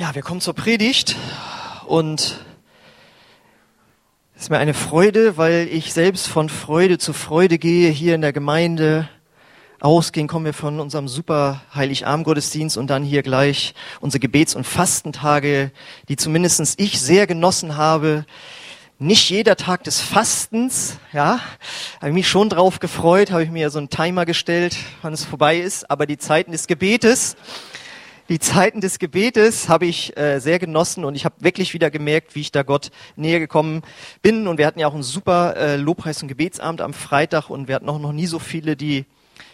Ja, wir kommen zur Predigt und es ist mir eine Freude, weil ich selbst von Freude zu Freude gehe hier in der Gemeinde. Ausgehen kommen wir von unserem super Heiligabend-Gottesdienst und dann hier gleich unsere Gebets- und Fastentage, die zumindestens ich sehr genossen habe. Nicht jeder Tag des Fastens, ja, habe ich mich schon drauf gefreut, habe ich mir so einen Timer gestellt, wann es vorbei ist, aber die Zeiten des Gebetes, die Zeiten des Gebetes habe ich äh, sehr genossen und ich habe wirklich wieder gemerkt, wie ich da Gott näher gekommen bin. Und wir hatten ja auch ein super äh, Lobpreis- und Gebetsabend am Freitag und wir hatten auch noch nie so viele, die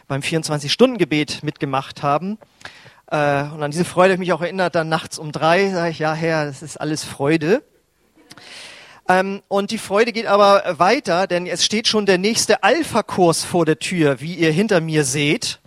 beim 24-Stunden-Gebet mitgemacht haben. Äh, und an diese Freude habe ich mich auch erinnert, dann nachts um drei sage ich, ja Herr, das ist alles Freude. Ähm, und die Freude geht aber weiter, denn es steht schon der nächste Alpha-Kurs vor der Tür, wie ihr hinter mir seht.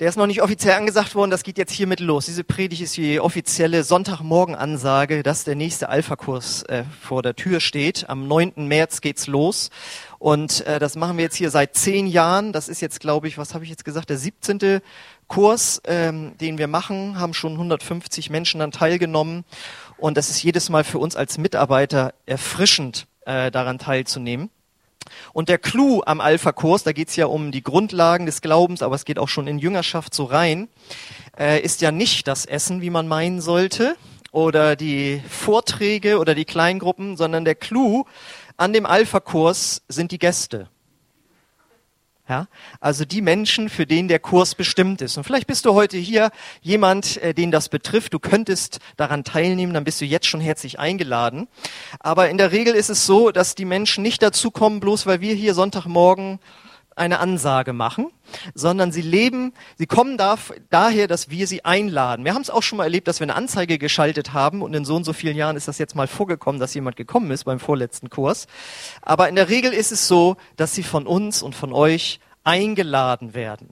Der ist noch nicht offiziell angesagt worden, das geht jetzt hiermit los. Diese Predigt ist die offizielle Sonntagmorgen-Ansage, dass der nächste Alpha-Kurs äh, vor der Tür steht. Am 9. März geht's los. Und äh, das machen wir jetzt hier seit zehn Jahren. Das ist jetzt, glaube ich, was habe ich jetzt gesagt, der 17. Kurs, ähm, den wir machen, haben schon 150 Menschen dann teilgenommen. Und das ist jedes Mal für uns als Mitarbeiter erfrischend, äh, daran teilzunehmen. Und der Clou am Alpha-Kurs, da geht's ja um die Grundlagen des Glaubens, aber es geht auch schon in Jüngerschaft so rein, äh, ist ja nicht das Essen, wie man meinen sollte, oder die Vorträge oder die Kleingruppen, sondern der Clou an dem Alpha-Kurs sind die Gäste. Ja, also die Menschen, für den der Kurs bestimmt ist. Und vielleicht bist du heute hier jemand, äh, den das betrifft. Du könntest daran teilnehmen, dann bist du jetzt schon herzlich eingeladen. Aber in der Regel ist es so, dass die Menschen nicht dazu kommen, bloß weil wir hier Sonntagmorgen eine Ansage machen, sondern sie leben, sie kommen da, daher, dass wir sie einladen. Wir haben es auch schon mal erlebt, dass wir eine Anzeige geschaltet haben und in so und so vielen Jahren ist das jetzt mal vorgekommen, dass jemand gekommen ist beim vorletzten Kurs. Aber in der Regel ist es so, dass sie von uns und von euch eingeladen werden.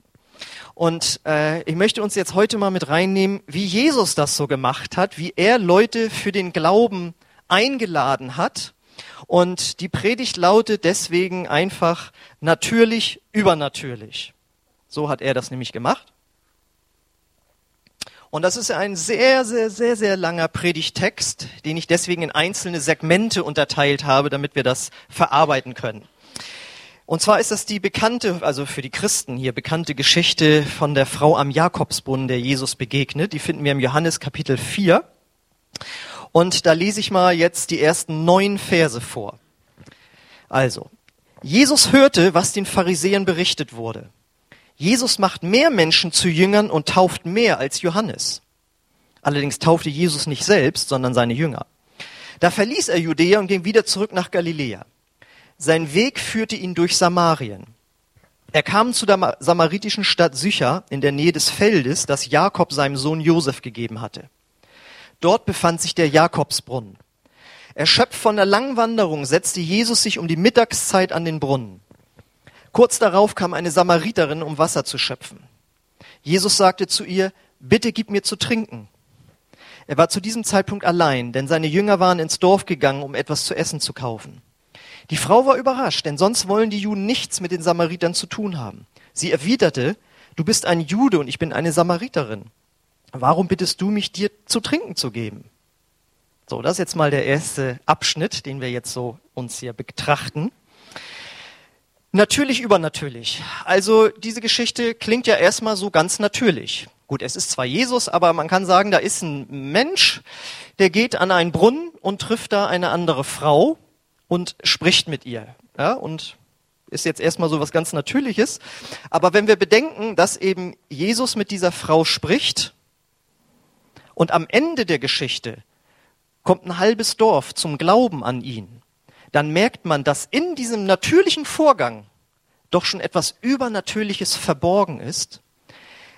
Und äh, ich möchte uns jetzt heute mal mit reinnehmen, wie Jesus das so gemacht hat, wie er Leute für den Glauben eingeladen hat und die Predigt lautet deswegen einfach natürlich, übernatürlich. So hat er das nämlich gemacht. Und das ist ein sehr, sehr, sehr, sehr langer Predigtext, den ich deswegen in einzelne Segmente unterteilt habe, damit wir das verarbeiten können. Und zwar ist das die bekannte, also für die Christen hier bekannte Geschichte von der Frau am Jakobsbrunnen, der Jesus begegnet. Die finden wir im Johannes Kapitel 4. Und da lese ich mal jetzt die ersten neun Verse vor. Also, Jesus hörte, was den Pharisäern berichtet wurde. Jesus macht mehr Menschen zu Jüngern und tauft mehr als Johannes. Allerdings taufte Jesus nicht selbst, sondern seine Jünger. Da verließ er Judäa und ging wieder zurück nach Galiläa. Sein Weg führte ihn durch Samarien. Er kam zu der samaritischen Stadt Sychar in der Nähe des Feldes, das Jakob seinem Sohn Josef gegeben hatte. Dort befand sich der Jakobsbrunnen. Erschöpft von der langen Wanderung setzte Jesus sich um die Mittagszeit an den Brunnen. Kurz darauf kam eine Samariterin, um Wasser zu schöpfen. Jesus sagte zu ihr, bitte gib mir zu trinken. Er war zu diesem Zeitpunkt allein, denn seine Jünger waren ins Dorf gegangen, um etwas zu essen zu kaufen. Die Frau war überrascht, denn sonst wollen die Juden nichts mit den Samaritern zu tun haben. Sie erwiderte, du bist ein Jude und ich bin eine Samariterin. Warum bittest du mich, dir zu trinken zu geben? So, das ist jetzt mal der erste Abschnitt, den wir jetzt so uns hier betrachten. Natürlich übernatürlich. Also diese Geschichte klingt ja erstmal so ganz natürlich. Gut, es ist zwar Jesus, aber man kann sagen, da ist ein Mensch, der geht an einen Brunnen und trifft da eine andere Frau und spricht mit ihr. Ja, und ist jetzt erstmal so was ganz Natürliches. Aber wenn wir bedenken, dass eben Jesus mit dieser Frau spricht und am Ende der Geschichte kommt ein halbes Dorf zum Glauben an ihn, dann merkt man, dass in diesem natürlichen Vorgang doch schon etwas Übernatürliches verborgen ist,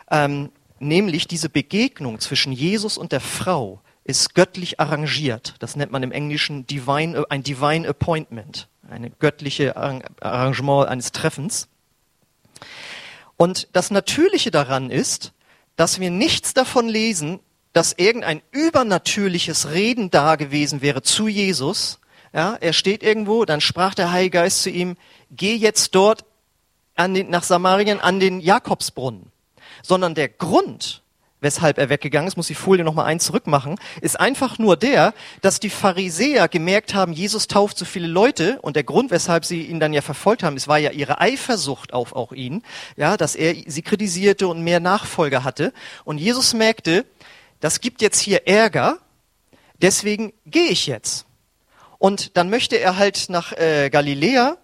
ähm, nämlich diese Begegnung zwischen Jesus und der Frau ist göttlich arrangiert. Das nennt man im Englischen divine, ein Divine Appointment, eine göttliche Arrangement eines Treffens. Und das Natürliche daran ist, dass wir nichts davon lesen, dass irgendein übernatürliches Reden da gewesen wäre zu Jesus. Ja, er steht irgendwo, dann sprach der Heilige Geist zu ihm, geh jetzt dort an den, nach Samarien an den Jakobsbrunnen. Sondern der Grund, weshalb er weggegangen ist, muss die Folie nochmal eins zurückmachen, ist einfach nur der, dass die Pharisäer gemerkt haben, Jesus tauft so viele Leute und der Grund, weshalb sie ihn dann ja verfolgt haben, es war ja ihre Eifersucht auf auch ihn, ja, dass er sie kritisierte und mehr Nachfolger hatte. Und Jesus merkte, das gibt jetzt hier Ärger, deswegen gehe ich jetzt. Und dann möchte er halt nach äh, Galiläa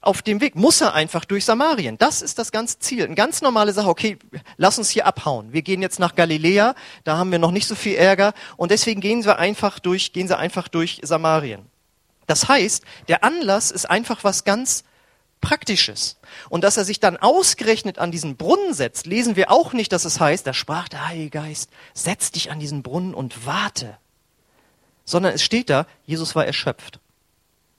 auf dem Weg muss er einfach durch Samarien. Das ist das ganze Ziel. Eine ganz normale Sache. Okay, lass uns hier abhauen. Wir gehen jetzt nach Galiläa. Da haben wir noch nicht so viel Ärger. Und deswegen gehen wir einfach durch, gehen sie einfach durch Samarien. Das heißt, der Anlass ist einfach was ganz Praktisches. Und dass er sich dann ausgerechnet an diesen Brunnen setzt, lesen wir auch nicht, dass es heißt, da sprach der Heilige Geist, setz dich an diesen Brunnen und warte. Sondern es steht da, Jesus war erschöpft.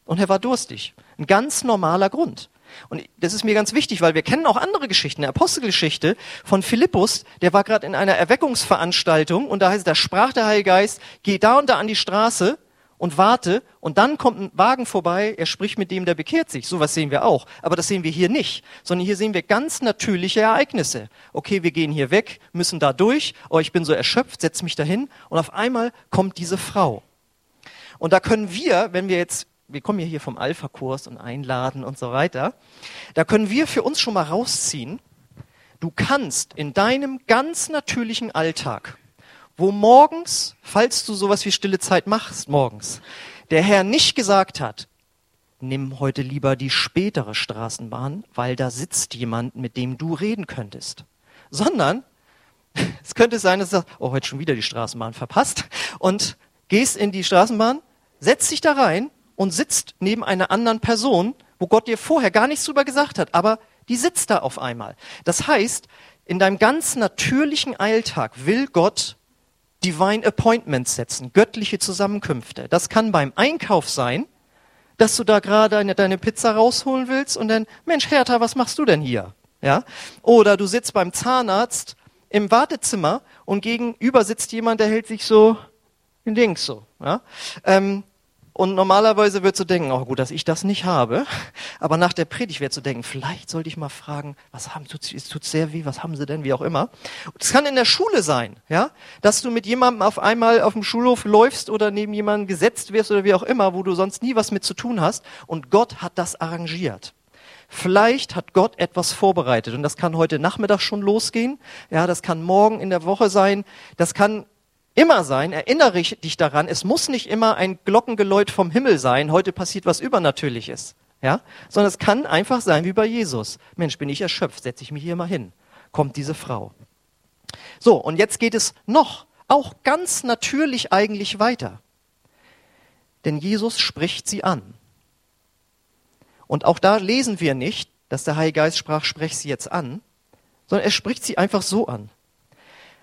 Und er war durstig. Ein ganz normaler Grund. Und das ist mir ganz wichtig, weil wir kennen auch andere Geschichten. Eine Apostelgeschichte von Philippus, der war gerade in einer Erweckungsveranstaltung und da heißt, da sprach der Heilige Geist, geh da und da an die Straße und warte und dann kommt ein Wagen vorbei, er spricht mit dem, der bekehrt sich. Sowas sehen wir auch. Aber das sehen wir hier nicht, sondern hier sehen wir ganz natürliche Ereignisse. Okay, wir gehen hier weg, müssen da durch, oh, ich bin so erschöpft, setz mich dahin und auf einmal kommt diese Frau. Und da können wir, wenn wir jetzt wir kommen ja hier vom Alpha-Kurs und einladen und so weiter. Da können wir für uns schon mal rausziehen. Du kannst in deinem ganz natürlichen Alltag, wo morgens, falls du sowas wie stille Zeit machst, morgens, der Herr nicht gesagt hat, nimm heute lieber die spätere Straßenbahn, weil da sitzt jemand, mit dem du reden könntest. Sondern es könnte sein, dass du sagst, oh, heute schon wieder die Straßenbahn verpasst und gehst in die Straßenbahn, setzt dich da rein und sitzt neben einer anderen Person, wo Gott dir vorher gar nichts drüber gesagt hat, aber die sitzt da auf einmal. Das heißt, in deinem ganz natürlichen Alltag will Gott Divine Appointments setzen, göttliche Zusammenkünfte. Das kann beim Einkauf sein, dass du da gerade deine, deine Pizza rausholen willst und dann, Mensch, Hertha, was machst du denn hier? Ja? Oder du sitzt beim Zahnarzt im Wartezimmer und gegenüber sitzt jemand, der hält sich so in Dings so. Ja? Ähm, und normalerweise würdest du denken, oh gut, dass ich das nicht habe. Aber nach der Predigt wird du denken, vielleicht sollte ich mal fragen, was haben, tut, es tut sehr weh, was haben sie denn, wie auch immer. Es kann in der Schule sein, ja, dass du mit jemandem auf einmal auf dem Schulhof läufst oder neben jemandem gesetzt wirst oder wie auch immer, wo du sonst nie was mit zu tun hast. Und Gott hat das arrangiert. Vielleicht hat Gott etwas vorbereitet und das kann heute Nachmittag schon losgehen. Ja, das kann morgen in der Woche sein. Das kann immer sein, erinnere dich daran, es muss nicht immer ein Glockengeläut vom Himmel sein, heute passiert was Übernatürliches, ja, sondern es kann einfach sein wie bei Jesus. Mensch, bin ich erschöpft, setze ich mich hier mal hin. Kommt diese Frau. So, und jetzt geht es noch, auch ganz natürlich eigentlich weiter. Denn Jesus spricht sie an. Und auch da lesen wir nicht, dass der Heilige Geist sprach, sprech sie jetzt an, sondern er spricht sie einfach so an.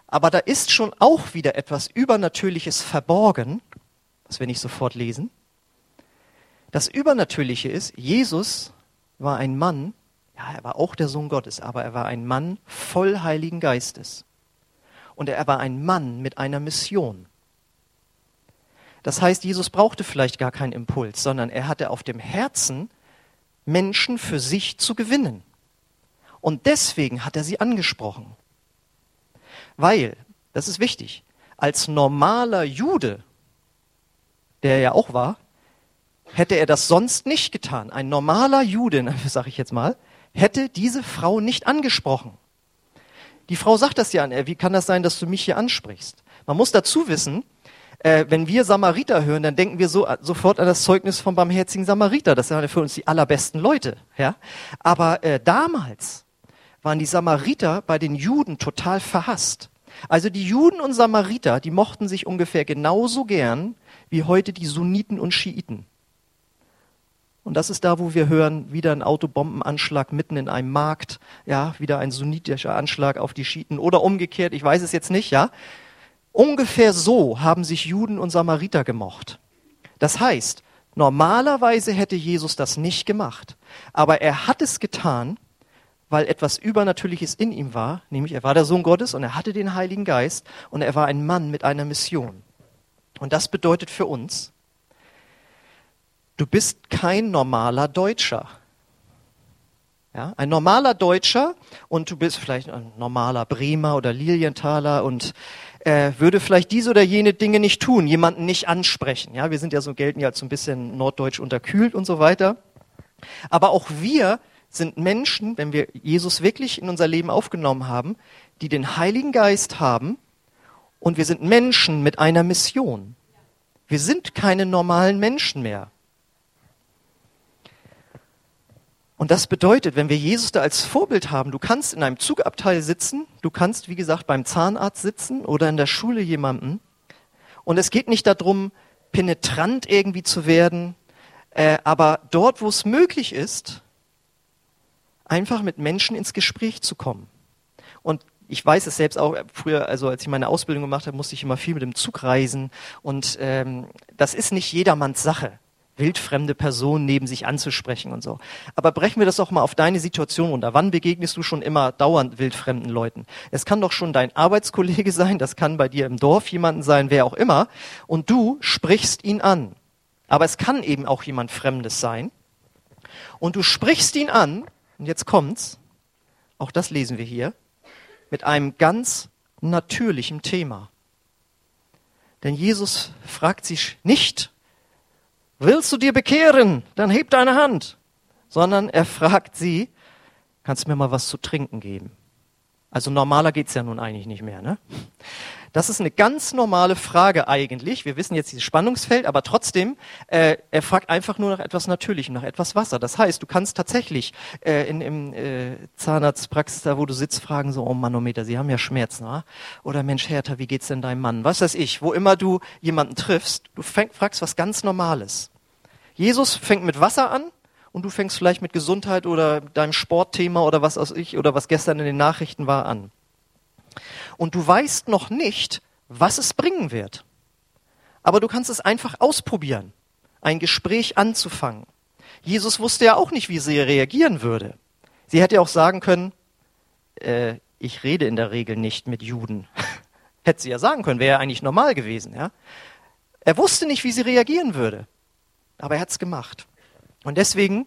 Aber da ist schon auch wieder etwas Übernatürliches verborgen, was wir nicht sofort lesen. Das Übernatürliche ist, Jesus war ein Mann, ja, er war auch der Sohn Gottes, aber er war ein Mann voll Heiligen Geistes. Und er war ein Mann mit einer Mission. Das heißt, Jesus brauchte vielleicht gar keinen Impuls, sondern er hatte auf dem Herzen, Menschen für sich zu gewinnen. Und deswegen hat er sie angesprochen. Weil, das ist wichtig, als normaler Jude, der er ja auch war, hätte er das sonst nicht getan. Ein normaler Jude, sage ich jetzt mal, hätte diese Frau nicht angesprochen. Die Frau sagt das ja an er, wie kann das sein, dass du mich hier ansprichst? Man muss dazu wissen, äh, wenn wir Samariter hören, dann denken wir so, sofort an das Zeugnis vom barmherzigen Samariter. Das sind für uns die allerbesten Leute. Ja? Aber äh, damals waren die Samariter bei den Juden total verhasst. Also die Juden und Samariter, die mochten sich ungefähr genauso gern wie heute die Sunniten und Schiiten. Und das ist da, wo wir hören, wieder ein Autobombenanschlag mitten in einem Markt, ja, wieder ein sunnitischer Anschlag auf die Schiiten oder umgekehrt, ich weiß es jetzt nicht, ja. Ungefähr so haben sich Juden und Samariter gemocht. Das heißt, normalerweise hätte Jesus das nicht gemacht, aber er hat es getan, weil etwas Übernatürliches in ihm war, nämlich er war der Sohn Gottes und er hatte den Heiligen Geist und er war ein Mann mit einer Mission. Und das bedeutet für uns, du bist kein normaler Deutscher. Ja, ein normaler Deutscher und du bist vielleicht ein normaler Bremer oder Lilienthaler und äh, würde vielleicht diese oder jene Dinge nicht tun, jemanden nicht ansprechen. Ja, wir sind ja so gelten ja als so ein bisschen norddeutsch unterkühlt und so weiter. Aber auch wir sind Menschen, wenn wir Jesus wirklich in unser Leben aufgenommen haben, die den Heiligen Geist haben und wir sind Menschen mit einer Mission. Wir sind keine normalen Menschen mehr. Und das bedeutet, wenn wir Jesus da als Vorbild haben, du kannst in einem Zugabteil sitzen, du kannst, wie gesagt, beim Zahnarzt sitzen oder in der Schule jemanden. Und es geht nicht darum, penetrant irgendwie zu werden, äh, aber dort, wo es möglich ist, einfach mit Menschen ins Gespräch zu kommen. Und ich weiß es selbst auch, früher, also als ich meine Ausbildung gemacht habe, musste ich immer viel mit dem Zug reisen. Und ähm, das ist nicht jedermanns Sache wildfremde Personen neben sich anzusprechen und so. Aber brechen wir das doch mal auf deine Situation runter. Wann begegnest du schon immer dauernd wildfremden Leuten? Es kann doch schon dein Arbeitskollege sein, das kann bei dir im Dorf jemanden sein, wer auch immer, und du sprichst ihn an. Aber es kann eben auch jemand Fremdes sein. Und du sprichst ihn an, und jetzt kommt's, auch das lesen wir hier, mit einem ganz natürlichen Thema. Denn Jesus fragt sich nicht, willst du dir bekehren? Dann heb deine Hand. Sondern er fragt sie, kannst du mir mal was zu trinken geben? Also normaler geht's ja nun eigentlich nicht mehr. Ne? Das ist eine ganz normale Frage eigentlich. Wir wissen jetzt dieses Spannungsfeld, aber trotzdem, äh, er fragt einfach nur nach etwas Natürlichem, nach etwas Wasser. Das heißt, du kannst tatsächlich äh, in im äh, Zahnarztpraxis, da wo du sitzt, fragen so, oh Manometer, Sie haben ja Schmerzen, wa? oder Mensch Hertha, wie geht's denn deinem Mann? Was weiß ich, wo immer du jemanden triffst, du fäng, fragst was ganz Normales. Jesus fängt mit Wasser an, und du fängst vielleicht mit Gesundheit oder deinem Sportthema oder was aus ich oder was gestern in den Nachrichten war an. Und du weißt noch nicht, was es bringen wird. Aber du kannst es einfach ausprobieren, ein Gespräch anzufangen. Jesus wusste ja auch nicht, wie sie reagieren würde. Sie hätte auch sagen können, äh, ich rede in der Regel nicht mit Juden. hätte sie ja sagen können, wäre ja eigentlich normal gewesen. Ja? Er wusste nicht, wie sie reagieren würde. Aber er hat es gemacht. Und deswegen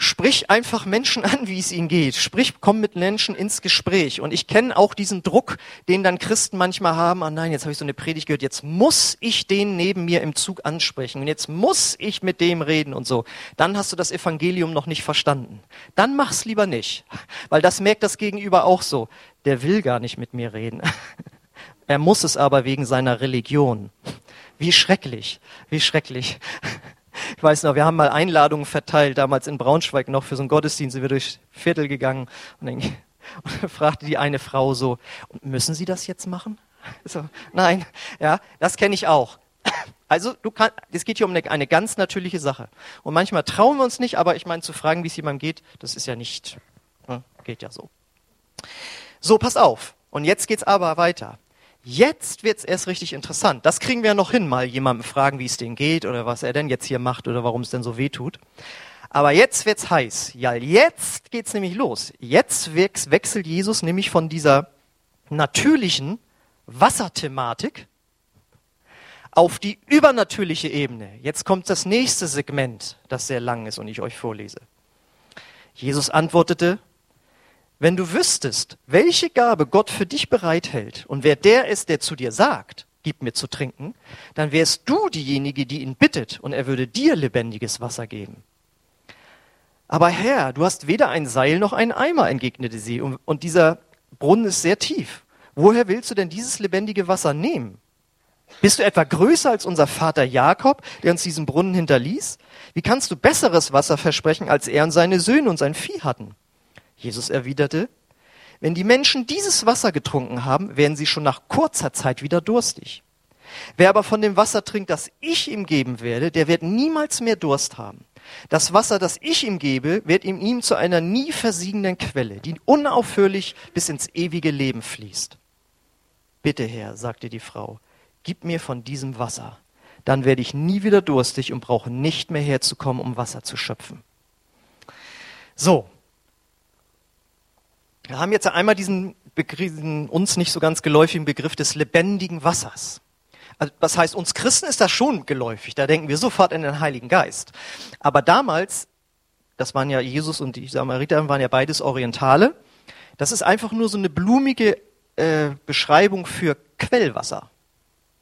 sprich einfach Menschen an, wie es ihnen geht. Sprich, komm mit Menschen ins Gespräch. Und ich kenne auch diesen Druck, den dann Christen manchmal haben. Ah nein, jetzt habe ich so eine Predigt gehört. Jetzt muss ich den neben mir im Zug ansprechen. Und jetzt muss ich mit dem reden und so. Dann hast du das Evangelium noch nicht verstanden. Dann mach's lieber nicht. Weil das merkt das Gegenüber auch so. Der will gar nicht mit mir reden. Er muss es aber wegen seiner Religion. Wie schrecklich. Wie schrecklich. Ich weiß noch, wir haben mal Einladungen verteilt, damals in Braunschweig noch für so einen Gottesdienst, sind wir durchs Viertel gegangen und dann, und dann fragte die eine Frau so, müssen Sie das jetzt machen? So, nein, ja, das kenne ich auch. Also du kannst, es geht hier um eine, eine, ganz natürliche Sache. Und manchmal trauen wir uns nicht, aber ich meine, zu fragen, wie es jemandem geht, das ist ja nicht, ne, geht ja so. So, pass auf. Und jetzt geht's aber weiter. Jetzt wird's erst richtig interessant. Das kriegen wir ja noch hin, mal jemandem fragen, wie es denen geht oder was er denn jetzt hier macht oder warum es denn so weh tut. Aber jetzt wird's heiß. Ja, jetzt geht's nämlich los. Jetzt wechselt Jesus nämlich von dieser natürlichen Wasserthematik auf die übernatürliche Ebene. Jetzt kommt das nächste Segment, das sehr lang ist und ich euch vorlese. Jesus antwortete, wenn du wüsstest, welche Gabe Gott für dich bereithält und wer der ist, der zu dir sagt, gib mir zu trinken, dann wärst du diejenige, die ihn bittet und er würde dir lebendiges Wasser geben. Aber Herr, du hast weder ein Seil noch einen Eimer, entgegnete sie, und dieser Brunnen ist sehr tief. Woher willst du denn dieses lebendige Wasser nehmen? Bist du etwa größer als unser Vater Jakob, der uns diesen Brunnen hinterließ? Wie kannst du besseres Wasser versprechen, als er und seine Söhne und sein Vieh hatten? Jesus erwiderte, wenn die Menschen dieses Wasser getrunken haben, werden sie schon nach kurzer Zeit wieder durstig. Wer aber von dem Wasser trinkt, das ich ihm geben werde, der wird niemals mehr Durst haben. Das Wasser, das ich ihm gebe, wird in ihm zu einer nie versiegenden Quelle, die unaufhörlich bis ins ewige Leben fließt. Bitte, Herr, sagte die Frau, gib mir von diesem Wasser. Dann werde ich nie wieder durstig und brauche nicht mehr herzukommen, um Wasser zu schöpfen. So, wir haben jetzt einmal diesen, diesen uns nicht so ganz geläufigen Begriff des lebendigen Wassers. Also, das heißt, uns Christen ist das schon geläufig. Da denken wir sofort an den Heiligen Geist. Aber damals das waren ja Jesus und die Samariter waren ja beides Orientale. Das ist einfach nur so eine blumige äh, Beschreibung für Quellwasser.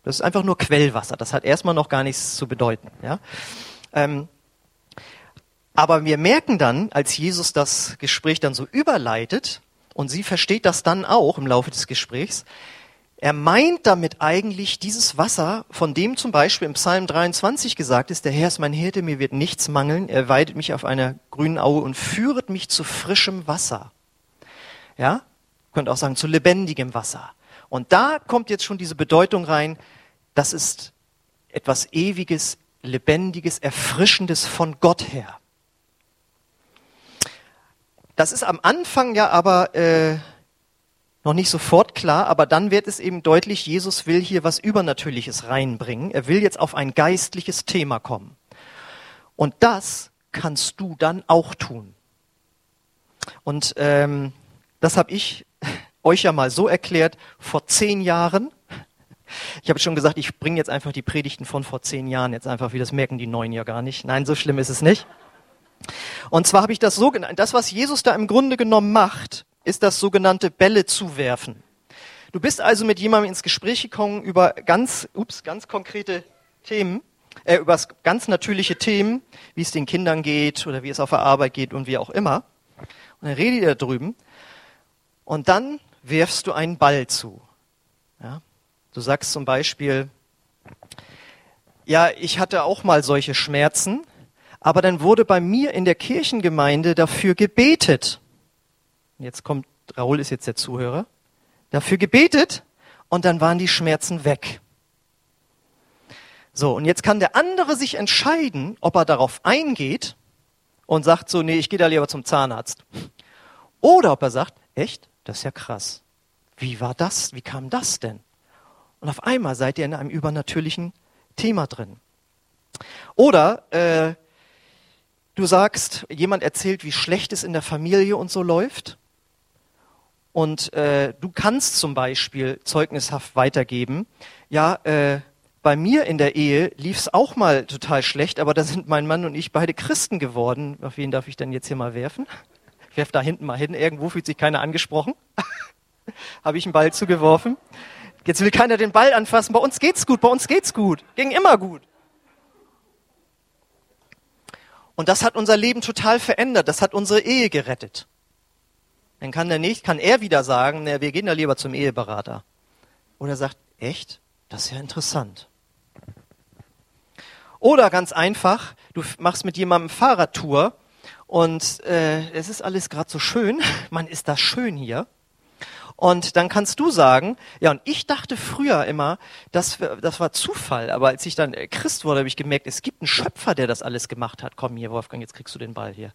Das ist einfach nur Quellwasser. Das hat erstmal noch gar nichts zu bedeuten. Ja? Ähm, aber wir merken dann, als Jesus das Gespräch dann so überleitet, und sie versteht das dann auch im Laufe des Gesprächs, er meint damit eigentlich dieses Wasser, von dem zum Beispiel im Psalm 23 gesagt ist, der Herr ist mein Hirte, mir wird nichts mangeln, er weidet mich auf einer grünen Aue und führet mich zu frischem Wasser. Ja? Könnt auch sagen, zu lebendigem Wasser. Und da kommt jetzt schon diese Bedeutung rein, das ist etwas Ewiges, Lebendiges, Erfrischendes von Gott her. Das ist am Anfang ja aber äh, noch nicht sofort klar, aber dann wird es eben deutlich, Jesus will hier was Übernatürliches reinbringen. Er will jetzt auf ein geistliches Thema kommen. Und das kannst du dann auch tun. Und ähm, das habe ich euch ja mal so erklärt vor zehn Jahren. Ich habe schon gesagt, ich bringe jetzt einfach die Predigten von vor zehn Jahren jetzt einfach, wie das merken die Neuen ja gar nicht. Nein, so schlimm ist es nicht. Und zwar habe ich das so genannt, das, was Jesus da im Grunde genommen macht, ist das sogenannte Bälle zuwerfen. Du bist also mit jemandem ins Gespräch gekommen über ganz, ups, ganz konkrete Themen, äh, über ganz natürliche Themen, wie es den Kindern geht oder wie es auf der Arbeit geht und wie auch immer. Und dann redet ihr da drüben und dann wirfst du einen Ball zu. Ja? Du sagst zum Beispiel, ja, ich hatte auch mal solche Schmerzen, aber dann wurde bei mir in der Kirchengemeinde dafür gebetet. Jetzt kommt, Raoul ist jetzt der Zuhörer. Dafür gebetet und dann waren die Schmerzen weg. So, und jetzt kann der andere sich entscheiden, ob er darauf eingeht und sagt so, nee, ich gehe da lieber zum Zahnarzt. Oder ob er sagt, echt, das ist ja krass. Wie war das? Wie kam das denn? Und auf einmal seid ihr in einem übernatürlichen Thema drin. Oder äh, Du sagst, jemand erzählt, wie schlecht es in der Familie und so läuft. Und äh, du kannst zum Beispiel zeugnishaft weitergeben, ja, äh, bei mir in der Ehe lief es auch mal total schlecht, aber da sind mein Mann und ich beide Christen geworden. Auf wen darf ich denn jetzt hier mal werfen? Ich werfe da hinten mal hin. Irgendwo fühlt sich keiner angesprochen. Habe ich einen Ball zugeworfen. Jetzt will keiner den Ball anfassen. Bei uns geht's gut, bei uns geht's gut. Ging immer gut. Und das hat unser Leben total verändert. Das hat unsere Ehe gerettet. Dann kann er nicht, kann er wieder sagen, na, wir gehen da lieber zum Eheberater. Oder sagt, echt? Das ist ja interessant. Oder ganz einfach, du machst mit jemandem Fahrradtour und äh, es ist alles gerade so schön, man ist da schön hier. Und dann kannst du sagen, ja, und ich dachte früher immer, das, das war Zufall, aber als ich dann Christ wurde, habe ich gemerkt, es gibt einen Schöpfer, der das alles gemacht hat. Komm hier, Wolfgang, jetzt kriegst du den Ball hier.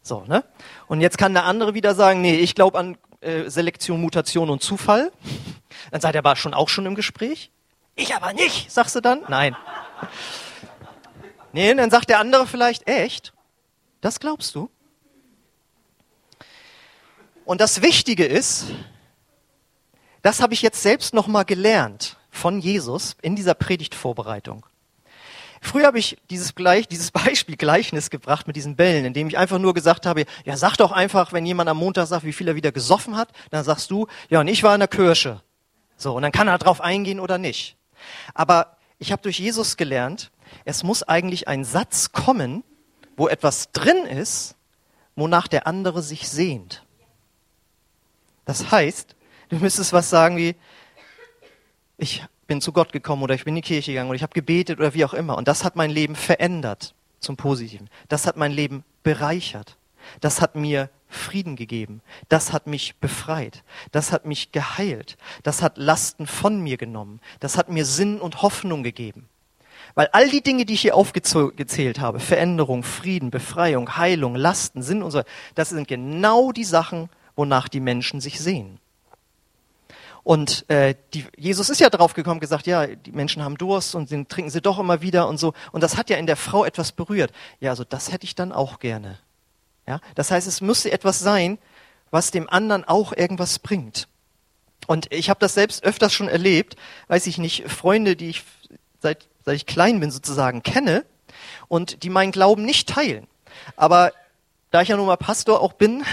So, ne? Und jetzt kann der andere wieder sagen, nee, ich glaube an äh, Selektion, Mutation und Zufall. Dann seid ihr aber schon auch schon im Gespräch. Ich aber nicht, sagst du dann? Nein. Nee, dann sagt der andere vielleicht, echt? Das glaubst du? Und das Wichtige ist, das habe ich jetzt selbst nochmal gelernt von Jesus in dieser Predigtvorbereitung. Früher habe ich dieses, Gleich, dieses Beispiel Gleichnis gebracht mit diesen Bällen, indem ich einfach nur gesagt habe, ja, sag doch einfach, wenn jemand am Montag sagt, wie viel er wieder gesoffen hat, dann sagst du, ja, und ich war in der Kirche. So, und dann kann er drauf eingehen oder nicht. Aber ich habe durch Jesus gelernt, es muss eigentlich ein Satz kommen, wo etwas drin ist, wonach der andere sich sehnt. Das heißt, Du müsstest was sagen wie, ich bin zu Gott gekommen oder ich bin in die Kirche gegangen oder ich habe gebetet oder wie auch immer. Und das hat mein Leben verändert zum Positiven. Das hat mein Leben bereichert. Das hat mir Frieden gegeben. Das hat mich befreit. Das hat mich geheilt. Das hat Lasten von mir genommen. Das hat mir Sinn und Hoffnung gegeben. Weil all die Dinge, die ich hier aufgezählt habe, Veränderung, Frieden, Befreiung, Heilung, Lasten, Sinn und so, das sind genau die Sachen, wonach die Menschen sich sehen. Und äh, die, Jesus ist ja drauf gekommen, gesagt, ja, die Menschen haben Durst und den trinken sie doch immer wieder und so. Und das hat ja in der Frau etwas berührt. Ja, also das hätte ich dann auch gerne. Ja, das heißt, es müsste etwas sein, was dem anderen auch irgendwas bringt. Und ich habe das selbst öfters schon erlebt, weiß ich nicht, Freunde, die ich seit, seit ich klein bin sozusagen kenne und die meinen Glauben nicht teilen. Aber da ich ja nun mal Pastor auch bin,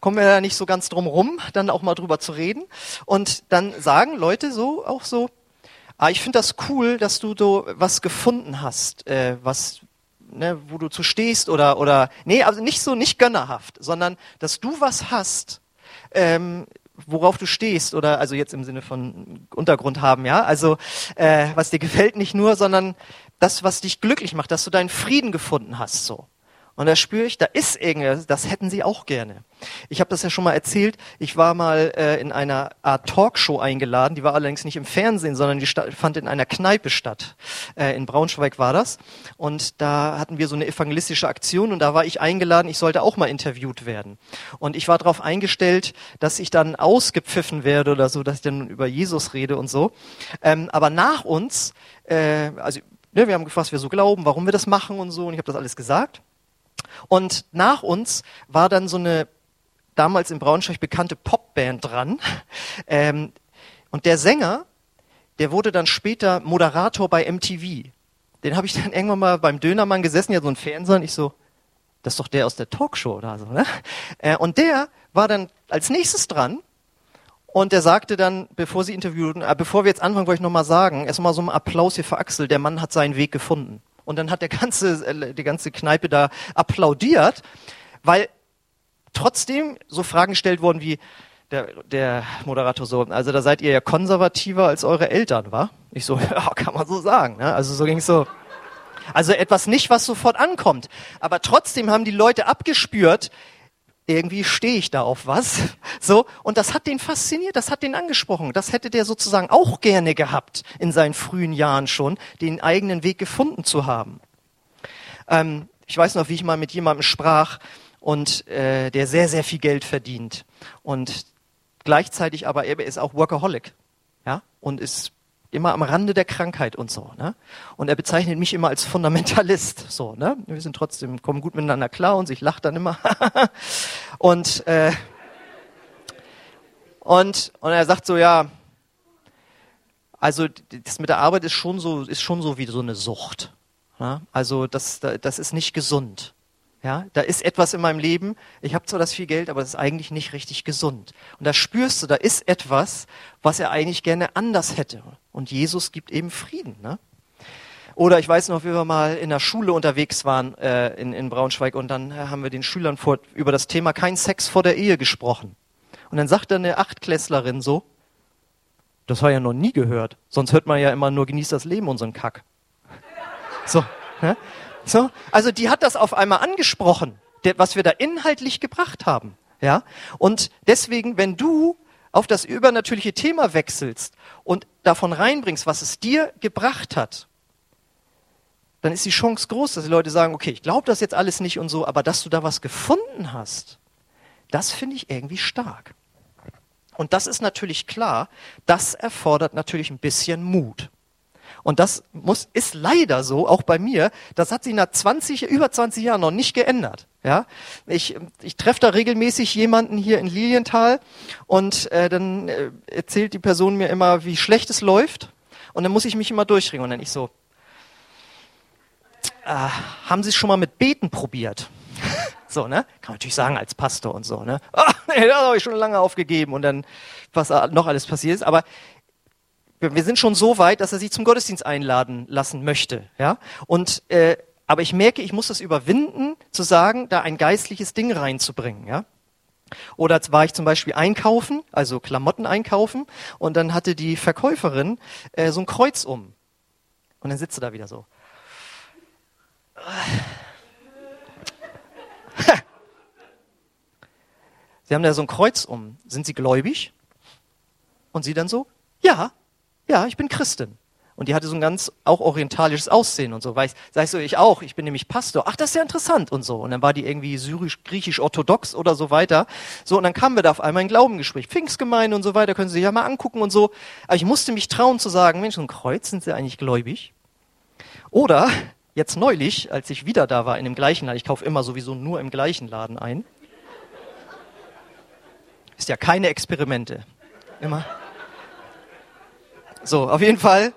kommen wir da nicht so ganz drum rum, dann auch mal drüber zu reden. Und dann sagen Leute so, auch so, ah, ich finde das cool, dass du so was gefunden hast, äh, was, ne, wo du zu stehst oder, oder, nee, also nicht so, nicht gönnerhaft, sondern, dass du was hast, ähm, worauf du stehst oder also jetzt im Sinne von Untergrund haben, ja, also äh, was dir gefällt nicht nur, sondern das, was dich glücklich macht, dass du deinen Frieden gefunden hast, so. Und da spüre ich, da ist irgendwas, das hätten sie auch gerne. Ich habe das ja schon mal erzählt. Ich war mal äh, in einer Art Talkshow eingeladen. Die war allerdings nicht im Fernsehen, sondern die fand in einer Kneipe statt. Äh, in Braunschweig war das. Und da hatten wir so eine evangelistische Aktion und da war ich eingeladen. Ich sollte auch mal interviewt werden. Und ich war darauf eingestellt, dass ich dann ausgepfiffen werde oder so, dass ich dann über Jesus rede und so. Ähm, aber nach uns, äh, also ne, wir haben gefragt, was wir so glauben, warum wir das machen und so. Und ich habe das alles gesagt. Und nach uns war dann so eine damals in Braunschweig bekannte Popband dran. Ähm, und der Sänger, der wurde dann später Moderator bei MTV. Den habe ich dann irgendwann mal beim Dönermann gesessen, ja so ein Fernseher, und ich so, das ist doch der aus der Talkshow oder so, ne? Äh, und der war dann als nächstes dran und der sagte dann, bevor sie interviewten, äh, bevor wir jetzt anfangen, wollte ich nochmal sagen, erstmal so ein Applaus hier für Axel, der Mann hat seinen Weg gefunden. Und dann hat der ganze, äh, die ganze Kneipe da applaudiert, weil trotzdem so Fragen gestellt wurden wie, der, der Moderator so, also da seid ihr ja konservativer als eure Eltern, war? Ich so, ja, kann man so sagen. Ne? Also so ging es so. Also etwas nicht, was sofort ankommt. Aber trotzdem haben die Leute abgespürt, irgendwie stehe ich da auf was. So, und das hat den fasziniert, das hat den angesprochen. Das hätte der sozusagen auch gerne gehabt in seinen frühen Jahren schon, den eigenen Weg gefunden zu haben. Ähm, ich weiß noch, wie ich mal mit jemandem sprach und äh, der sehr, sehr viel Geld verdient und gleichzeitig aber er ist auch Workaholic, ja, und ist immer am Rande der Krankheit und so. Ne? Und er bezeichnet mich immer als Fundamentalist. So, ne? Wir sind trotzdem, kommen gut miteinander klar und ich lache dann immer. und, äh, und, und er sagt so, ja, also das mit der Arbeit ist schon so, ist schon so wie so eine Sucht. Ne? Also das, das ist nicht gesund. Ja, da ist etwas in meinem Leben, ich habe zwar das viel Geld, aber das ist eigentlich nicht richtig gesund. Und da spürst du, da ist etwas, was er eigentlich gerne anders hätte. Und Jesus gibt eben Frieden. Ne? Oder ich weiß noch, wie wir mal in der Schule unterwegs waren äh, in, in Braunschweig und dann äh, haben wir den Schülern vor, über das Thema kein Sex vor der Ehe gesprochen. Und dann sagt dann eine Achtklässlerin so, das habe ich ja noch nie gehört. Sonst hört man ja immer nur genießt das Leben und so Kack. So. Ne? So, also die hat das auf einmal angesprochen, was wir da inhaltlich gebracht haben. Ja? Und deswegen, wenn du auf das übernatürliche Thema wechselst und davon reinbringst, was es dir gebracht hat, dann ist die Chance groß, dass die Leute sagen, okay, ich glaube das jetzt alles nicht und so, aber dass du da was gefunden hast, das finde ich irgendwie stark. Und das ist natürlich klar, das erfordert natürlich ein bisschen Mut. Und das muss, ist leider so, auch bei mir. Das hat sich nach 20, über 20 Jahren noch nicht geändert. Ja, ich, ich treffe da regelmäßig jemanden hier in Lilienthal und äh, dann äh, erzählt die Person mir immer, wie schlecht es läuft. Und dann muss ich mich immer durchringen. Und dann ich so, äh, haben Sie es schon mal mit Beten probiert? so, ne? Kann man natürlich sagen als Pastor und so, ne? Oh, nee, das habe ich schon lange aufgegeben und dann, was noch alles passiert ist. Aber wir sind schon so weit, dass er sich zum Gottesdienst einladen lassen möchte. Ja? Und äh, aber ich merke, ich muss das überwinden, zu sagen, da ein geistliches Ding reinzubringen. Ja? Oder war ich zum Beispiel einkaufen, also Klamotten einkaufen, und dann hatte die Verkäuferin äh, so ein Kreuz um. Und dann sitzt sie da wieder so. Sie haben da so ein Kreuz um. Sind Sie gläubig? Und sie dann so, ja ja, ich bin Christin. Und die hatte so ein ganz auch orientalisches Aussehen und so. Weil ich, sag ich so, ich auch, ich bin nämlich Pastor. Ach, das ist ja interessant und so. Und dann war die irgendwie syrisch, griechisch, orthodox oder so weiter. So, und dann kamen wir da auf einmal ein Glaubengespräch. Pfingstgemeinde und so weiter, können Sie sich ja mal angucken und so. Aber ich musste mich trauen zu sagen, Mensch, ein Kreuz, sind Sie eigentlich gläubig? Oder, jetzt neulich, als ich wieder da war in dem gleichen Laden, ich kaufe immer sowieso nur im gleichen Laden ein. Ist ja keine Experimente. Immer so, auf jeden Fall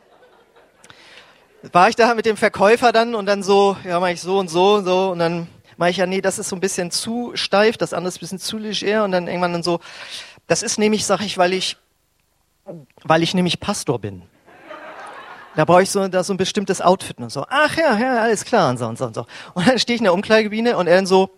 war ich da mit dem Verkäufer dann und dann so, ja, mach ich so und so und so und dann mache ich ja, nee, das ist so ein bisschen zu steif, das andere ist ein bisschen zu leger und dann irgendwann dann so, das ist nämlich, sag ich, weil ich, weil ich nämlich Pastor bin. Da brauche ich so, da so ein bestimmtes Outfit und so. Ach ja, ja, alles klar und so und so und so. Und dann stehe ich in der Umkleidekabine und er dann so,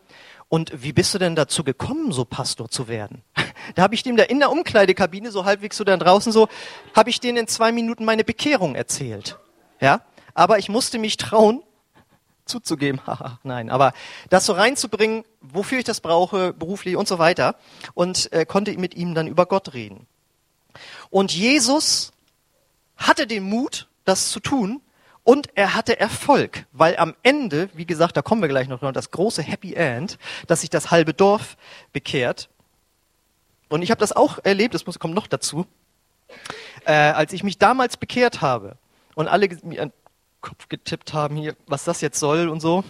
und wie bist du denn dazu gekommen, so Pastor zu werden? Da habe ich dem da in der Umkleidekabine, so halbwegs so dann draußen so, habe ich denen in zwei Minuten meine Bekehrung erzählt. Ja, aber ich musste mich trauen, zuzugeben, nein, aber das so reinzubringen, wofür ich das brauche, beruflich und so weiter, und äh, konnte mit ihm dann über Gott reden. Und Jesus hatte den Mut, das zu tun, und er hatte Erfolg, weil am Ende, wie gesagt, da kommen wir gleich noch, das große Happy End, dass sich das halbe Dorf bekehrt. Und ich habe das auch erlebt, das muss, kommt noch dazu, äh, als ich mich damals bekehrt habe und alle mir an den Kopf getippt haben, hier, was das jetzt soll und so.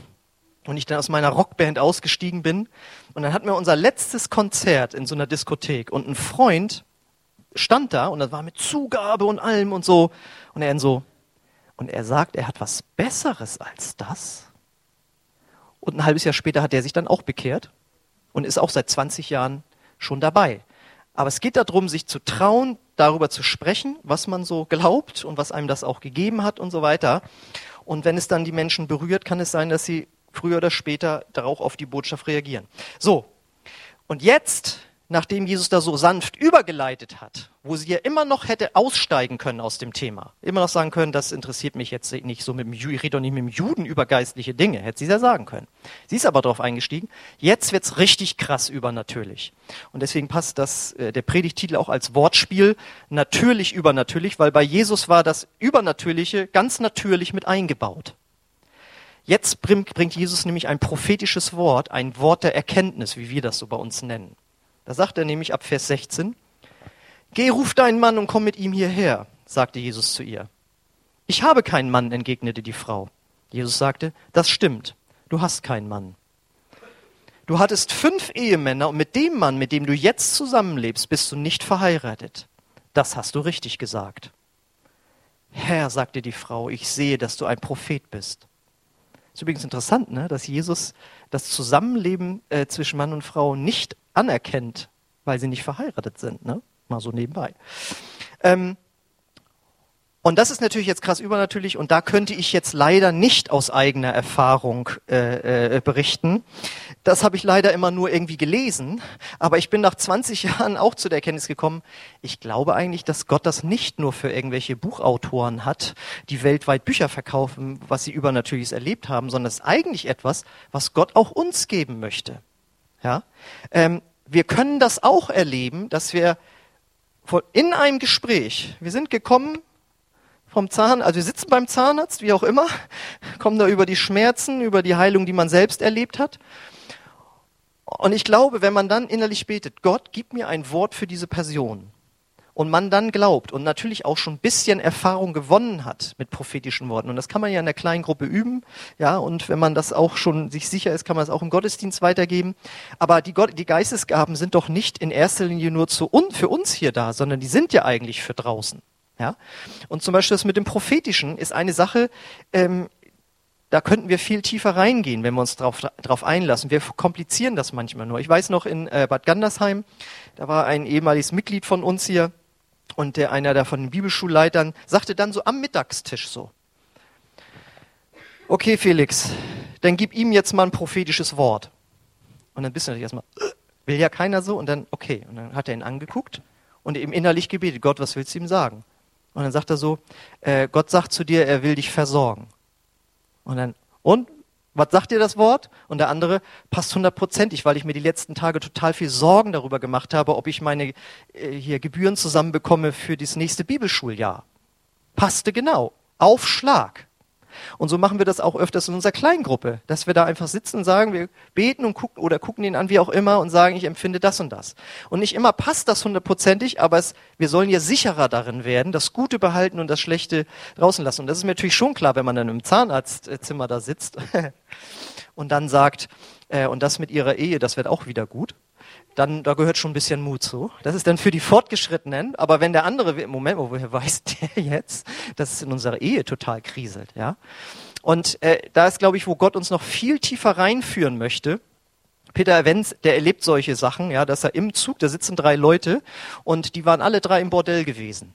Und ich dann aus meiner Rockband ausgestiegen bin. Und dann hatten wir unser letztes Konzert in so einer Diskothek. Und ein Freund stand da und das war mit Zugabe und allem und so. Und er so, und er sagt, er hat was Besseres als das. Und ein halbes Jahr später hat er sich dann auch bekehrt und ist auch seit 20 Jahren schon dabei. Aber es geht darum, sich zu trauen, darüber zu sprechen, was man so glaubt und was einem das auch gegeben hat und so weiter. Und wenn es dann die Menschen berührt, kann es sein, dass sie früher oder später darauf auf die Botschaft reagieren. So. Und jetzt nachdem Jesus da so sanft übergeleitet hat, wo sie ja immer noch hätte aussteigen können aus dem Thema, immer noch sagen können, das interessiert mich jetzt nicht so mit dem, ich rede doch nicht mit dem Juden über geistliche Dinge, hätte sie ja sagen können. Sie ist aber darauf eingestiegen, jetzt wird's richtig krass übernatürlich. Und deswegen passt das, äh, der Predigtitel auch als Wortspiel, natürlich übernatürlich, weil bei Jesus war das Übernatürliche ganz natürlich mit eingebaut. Jetzt bringt Jesus nämlich ein prophetisches Wort, ein Wort der Erkenntnis, wie wir das so bei uns nennen. Da sagt er nämlich ab Vers 16, Geh, ruf deinen Mann und komm mit ihm hierher, sagte Jesus zu ihr. Ich habe keinen Mann, entgegnete die Frau. Jesus sagte, das stimmt, du hast keinen Mann. Du hattest fünf Ehemänner und mit dem Mann, mit dem du jetzt zusammenlebst, bist du nicht verheiratet. Das hast du richtig gesagt. Herr, sagte die Frau, ich sehe, dass du ein Prophet bist. Ist übrigens interessant, ne, dass Jesus das Zusammenleben äh, zwischen Mann und Frau nicht anerkennt, weil sie nicht verheiratet sind. Ne? Mal so nebenbei. Ähm, und das ist natürlich jetzt krass übernatürlich und da könnte ich jetzt leider nicht aus eigener Erfahrung äh, äh, berichten. Das habe ich leider immer nur irgendwie gelesen, aber ich bin nach 20 Jahren auch zu der Erkenntnis gekommen, ich glaube eigentlich, dass Gott das nicht nur für irgendwelche Buchautoren hat, die weltweit Bücher verkaufen, was sie übernatürliches erlebt haben, sondern es ist eigentlich etwas, was Gott auch uns geben möchte. Ja? Ähm, wir können das auch erleben, dass wir in einem Gespräch, wir sind gekommen vom Zahn, also wir sitzen beim Zahnarzt, wie auch immer, kommen da über die Schmerzen, über die Heilung, die man selbst erlebt hat. Und ich glaube, wenn man dann innerlich betet, Gott, gib mir ein Wort für diese Person, und man dann glaubt und natürlich auch schon ein bisschen Erfahrung gewonnen hat mit prophetischen Worten. Und das kann man ja in der kleinen Gruppe üben, ja, und wenn man das auch schon sich sicher ist, kann man es auch im Gottesdienst weitergeben. Aber die, Gott, die Geistesgaben sind doch nicht in erster Linie nur zu un, für uns hier da, sondern die sind ja eigentlich für draußen. Ja? Und zum Beispiel das mit dem Prophetischen ist eine Sache, ähm, da könnten wir viel tiefer reingehen, wenn wir uns darauf drauf einlassen. Wir komplizieren das manchmal nur. Ich weiß noch in äh, Bad Gandersheim, da war ein ehemaliges Mitglied von uns hier, und der einer da von den Bibelschulleitern sagte dann so am Mittagstisch so, okay Felix, dann gib ihm jetzt mal ein prophetisches Wort. Und dann bist du natürlich erstmal, will ja keiner so. Und dann, okay. Und dann hat er ihn angeguckt und ihm innerlich gebetet, Gott, was willst du ihm sagen? Und dann sagt er so, äh, Gott sagt zu dir, er will dich versorgen. Und dann, und was sagt dir das Wort? Und der andere passt hundertprozentig, weil ich mir die letzten Tage total viel Sorgen darüber gemacht habe, ob ich meine äh, hier Gebühren zusammenbekomme für das nächste Bibelschuljahr. Passte genau. Aufschlag. Und so machen wir das auch öfters in unserer Kleingruppe, dass wir da einfach sitzen und sagen, wir beten und gucken oder gucken ihn an, wie auch immer, und sagen, ich empfinde das und das. Und nicht immer passt das hundertprozentig, aber es, wir sollen ja sicherer darin werden, das Gute behalten und das Schlechte draußen lassen. Und das ist mir natürlich schon klar, wenn man dann im Zahnarztzimmer da sitzt und dann sagt, äh, und das mit ihrer Ehe, das wird auch wieder gut dann da gehört schon ein bisschen Mut zu. Das ist dann für die Fortgeschrittenen. Aber wenn der andere, Moment, woher weiß der jetzt, dass es in unserer Ehe total kriselt, ja? Und äh, da ist, glaube ich, wo Gott uns noch viel tiefer reinführen möchte. Peter Wenz, der erlebt solche Sachen, ja, dass er im Zug, da sitzen drei Leute und die waren alle drei im Bordell gewesen.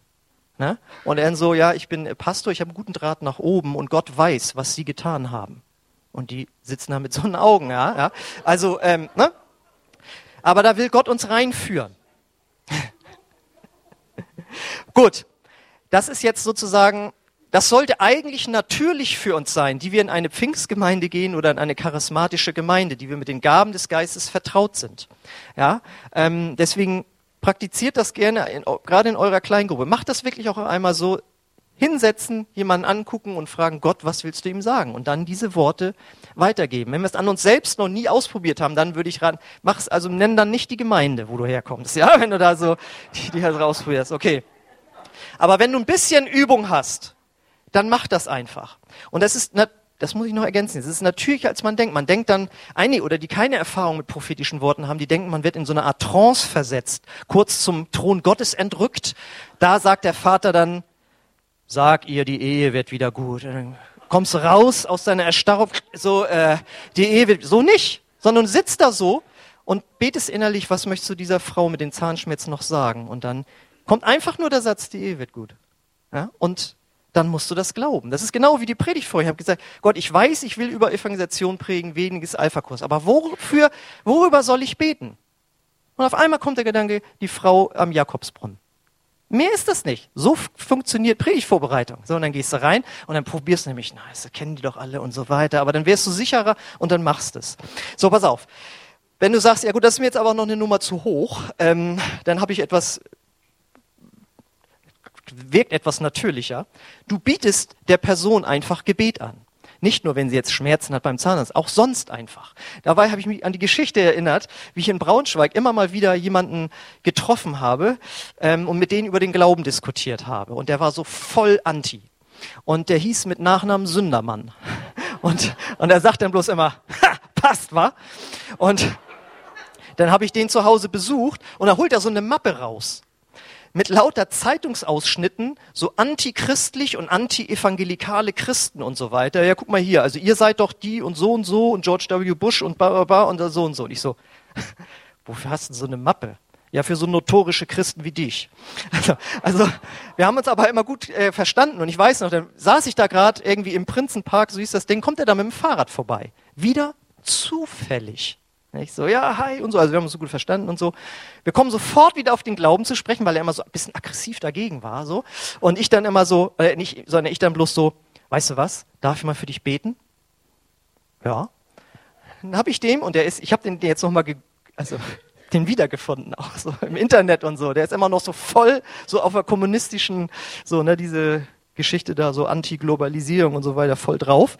Ne? Und er so, ja, ich bin Pastor, ich habe einen guten Draht nach oben und Gott weiß, was sie getan haben. Und die sitzen da mit so einen Augen, ja. ja. Also, ähm, ne? Aber da will Gott uns reinführen. Gut, das ist jetzt sozusagen, das sollte eigentlich natürlich für uns sein, die wir in eine Pfingstgemeinde gehen oder in eine charismatische Gemeinde, die wir mit den Gaben des Geistes vertraut sind. Ja, ähm, deswegen praktiziert das gerne, in, gerade in eurer Kleingruppe. Macht das wirklich auch einmal so, hinsetzen, jemanden angucken und fragen, Gott, was willst du ihm sagen? Und dann diese Worte weitergeben. Wenn wir es an uns selbst noch nie ausprobiert haben, dann würde ich raten, mach's, also nenn dann nicht die Gemeinde, wo du herkommst, ja, wenn du da so die, die halt rausprobierst, okay. Aber wenn du ein bisschen Übung hast, dann mach das einfach. Und das ist, das muss ich noch ergänzen. Es ist natürlicher, als man denkt. Man denkt dann, einige oder die keine Erfahrung mit prophetischen Worten haben, die denken, man wird in so eine Art Trance versetzt, kurz zum Thron Gottes entrückt. Da sagt der Vater dann, sag ihr, die Ehe wird wieder gut. dann kommst raus aus deiner Erstarrung, so, äh, die Ehe wird, so nicht, sondern sitzt da so und betest innerlich, was möchtest du dieser Frau mit den Zahnschmerzen noch sagen? Und dann kommt einfach nur der Satz, die Ehe wird gut. Ja? Und dann musst du das glauben. Das ist genau wie die Predigt vorher. Ich habe gesagt, Gott, ich weiß, ich will über Evangelisation prägen, weniges Alpha-Kurs. Aber wofür, worüber soll ich beten? Und auf einmal kommt der Gedanke, die Frau am Jakobsbrunnen. Mehr ist das nicht. So funktioniert Predigtvorbereitung. So, und dann gehst du rein und dann probierst du nämlich, na, das kennen die doch alle und so weiter. Aber dann wirst du sicherer und dann machst es. So, pass auf. Wenn du sagst, ja gut, das ist mir jetzt aber noch eine Nummer zu hoch, ähm, dann habe ich etwas, wirkt etwas natürlicher. Du bietest der Person einfach Gebet an. Nicht nur, wenn sie jetzt Schmerzen hat beim Zahnarzt, auch sonst einfach. Dabei habe ich mich an die Geschichte erinnert, wie ich in Braunschweig immer mal wieder jemanden getroffen habe ähm, und mit denen über den Glauben diskutiert habe. Und der war so voll anti. Und der hieß mit Nachnamen Sündermann. Und, und er sagt dann bloß immer, ha, passt, wa? Und dann habe ich den zu Hause besucht und da holt er so eine Mappe raus mit lauter Zeitungsausschnitten, so antichristlich und anti-evangelikale Christen und so weiter. Ja, guck mal hier, also ihr seid doch die und so und so und George W. Bush und ba, ba, ba und so und so. Und ich so, wofür hast du so eine Mappe? Ja, für so notorische Christen wie dich. Also, also wir haben uns aber immer gut äh, verstanden und ich weiß noch, dann saß ich da gerade irgendwie im Prinzenpark, so hieß das Ding, kommt er da mit dem Fahrrad vorbei. Wieder zufällig. Ich so, ja, hi und so. Also wir haben uns so gut verstanden und so. Wir kommen sofort wieder auf den Glauben zu sprechen, weil er immer so ein bisschen aggressiv dagegen war. so. Und ich dann immer so, äh, nicht, sondern ich dann bloß so, weißt du was, darf ich mal für dich beten? Ja. Dann habe ich dem, und der ist, ich habe den jetzt nochmal, also den wiedergefunden, auch so im Internet und so. Der ist immer noch so voll, so auf der kommunistischen, so, ne, diese Geschichte da, so Anti-Globalisierung und so weiter, voll drauf.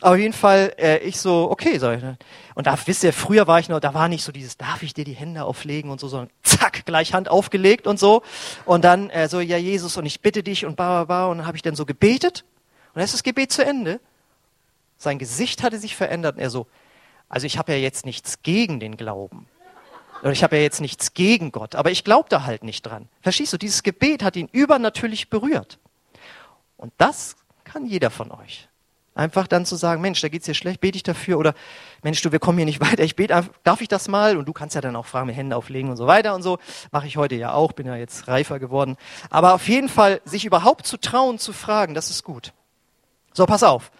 Aber auf jeden Fall, äh, ich so, okay, sag ich. Ne? Und da, wisst ihr, früher war ich noch, da war nicht so dieses, darf ich dir die Hände auflegen und so, sondern zack, gleich Hand aufgelegt und so. Und dann äh, so, ja, Jesus, und ich bitte dich und ba, ba, ba. Und dann habe ich dann so gebetet. Und dann ist das Gebet zu Ende. Sein Gesicht hatte sich verändert und er so, also ich habe ja jetzt nichts gegen den Glauben. Oder ich habe ja jetzt nichts gegen Gott, aber ich glaube da halt nicht dran. Verstehst du, dieses Gebet hat ihn übernatürlich berührt. Und das kann jeder von euch. Einfach dann zu sagen, Mensch, da geht's dir schlecht, bete ich dafür oder Mensch, du, wir kommen hier nicht weiter, ich bete, darf ich das mal? Und du kannst ja dann auch fragen, mit Hände auflegen und so weiter und so. Mache ich heute ja auch, bin ja jetzt reifer geworden. Aber auf jeden Fall, sich überhaupt zu trauen, zu fragen, das ist gut. So, pass auf.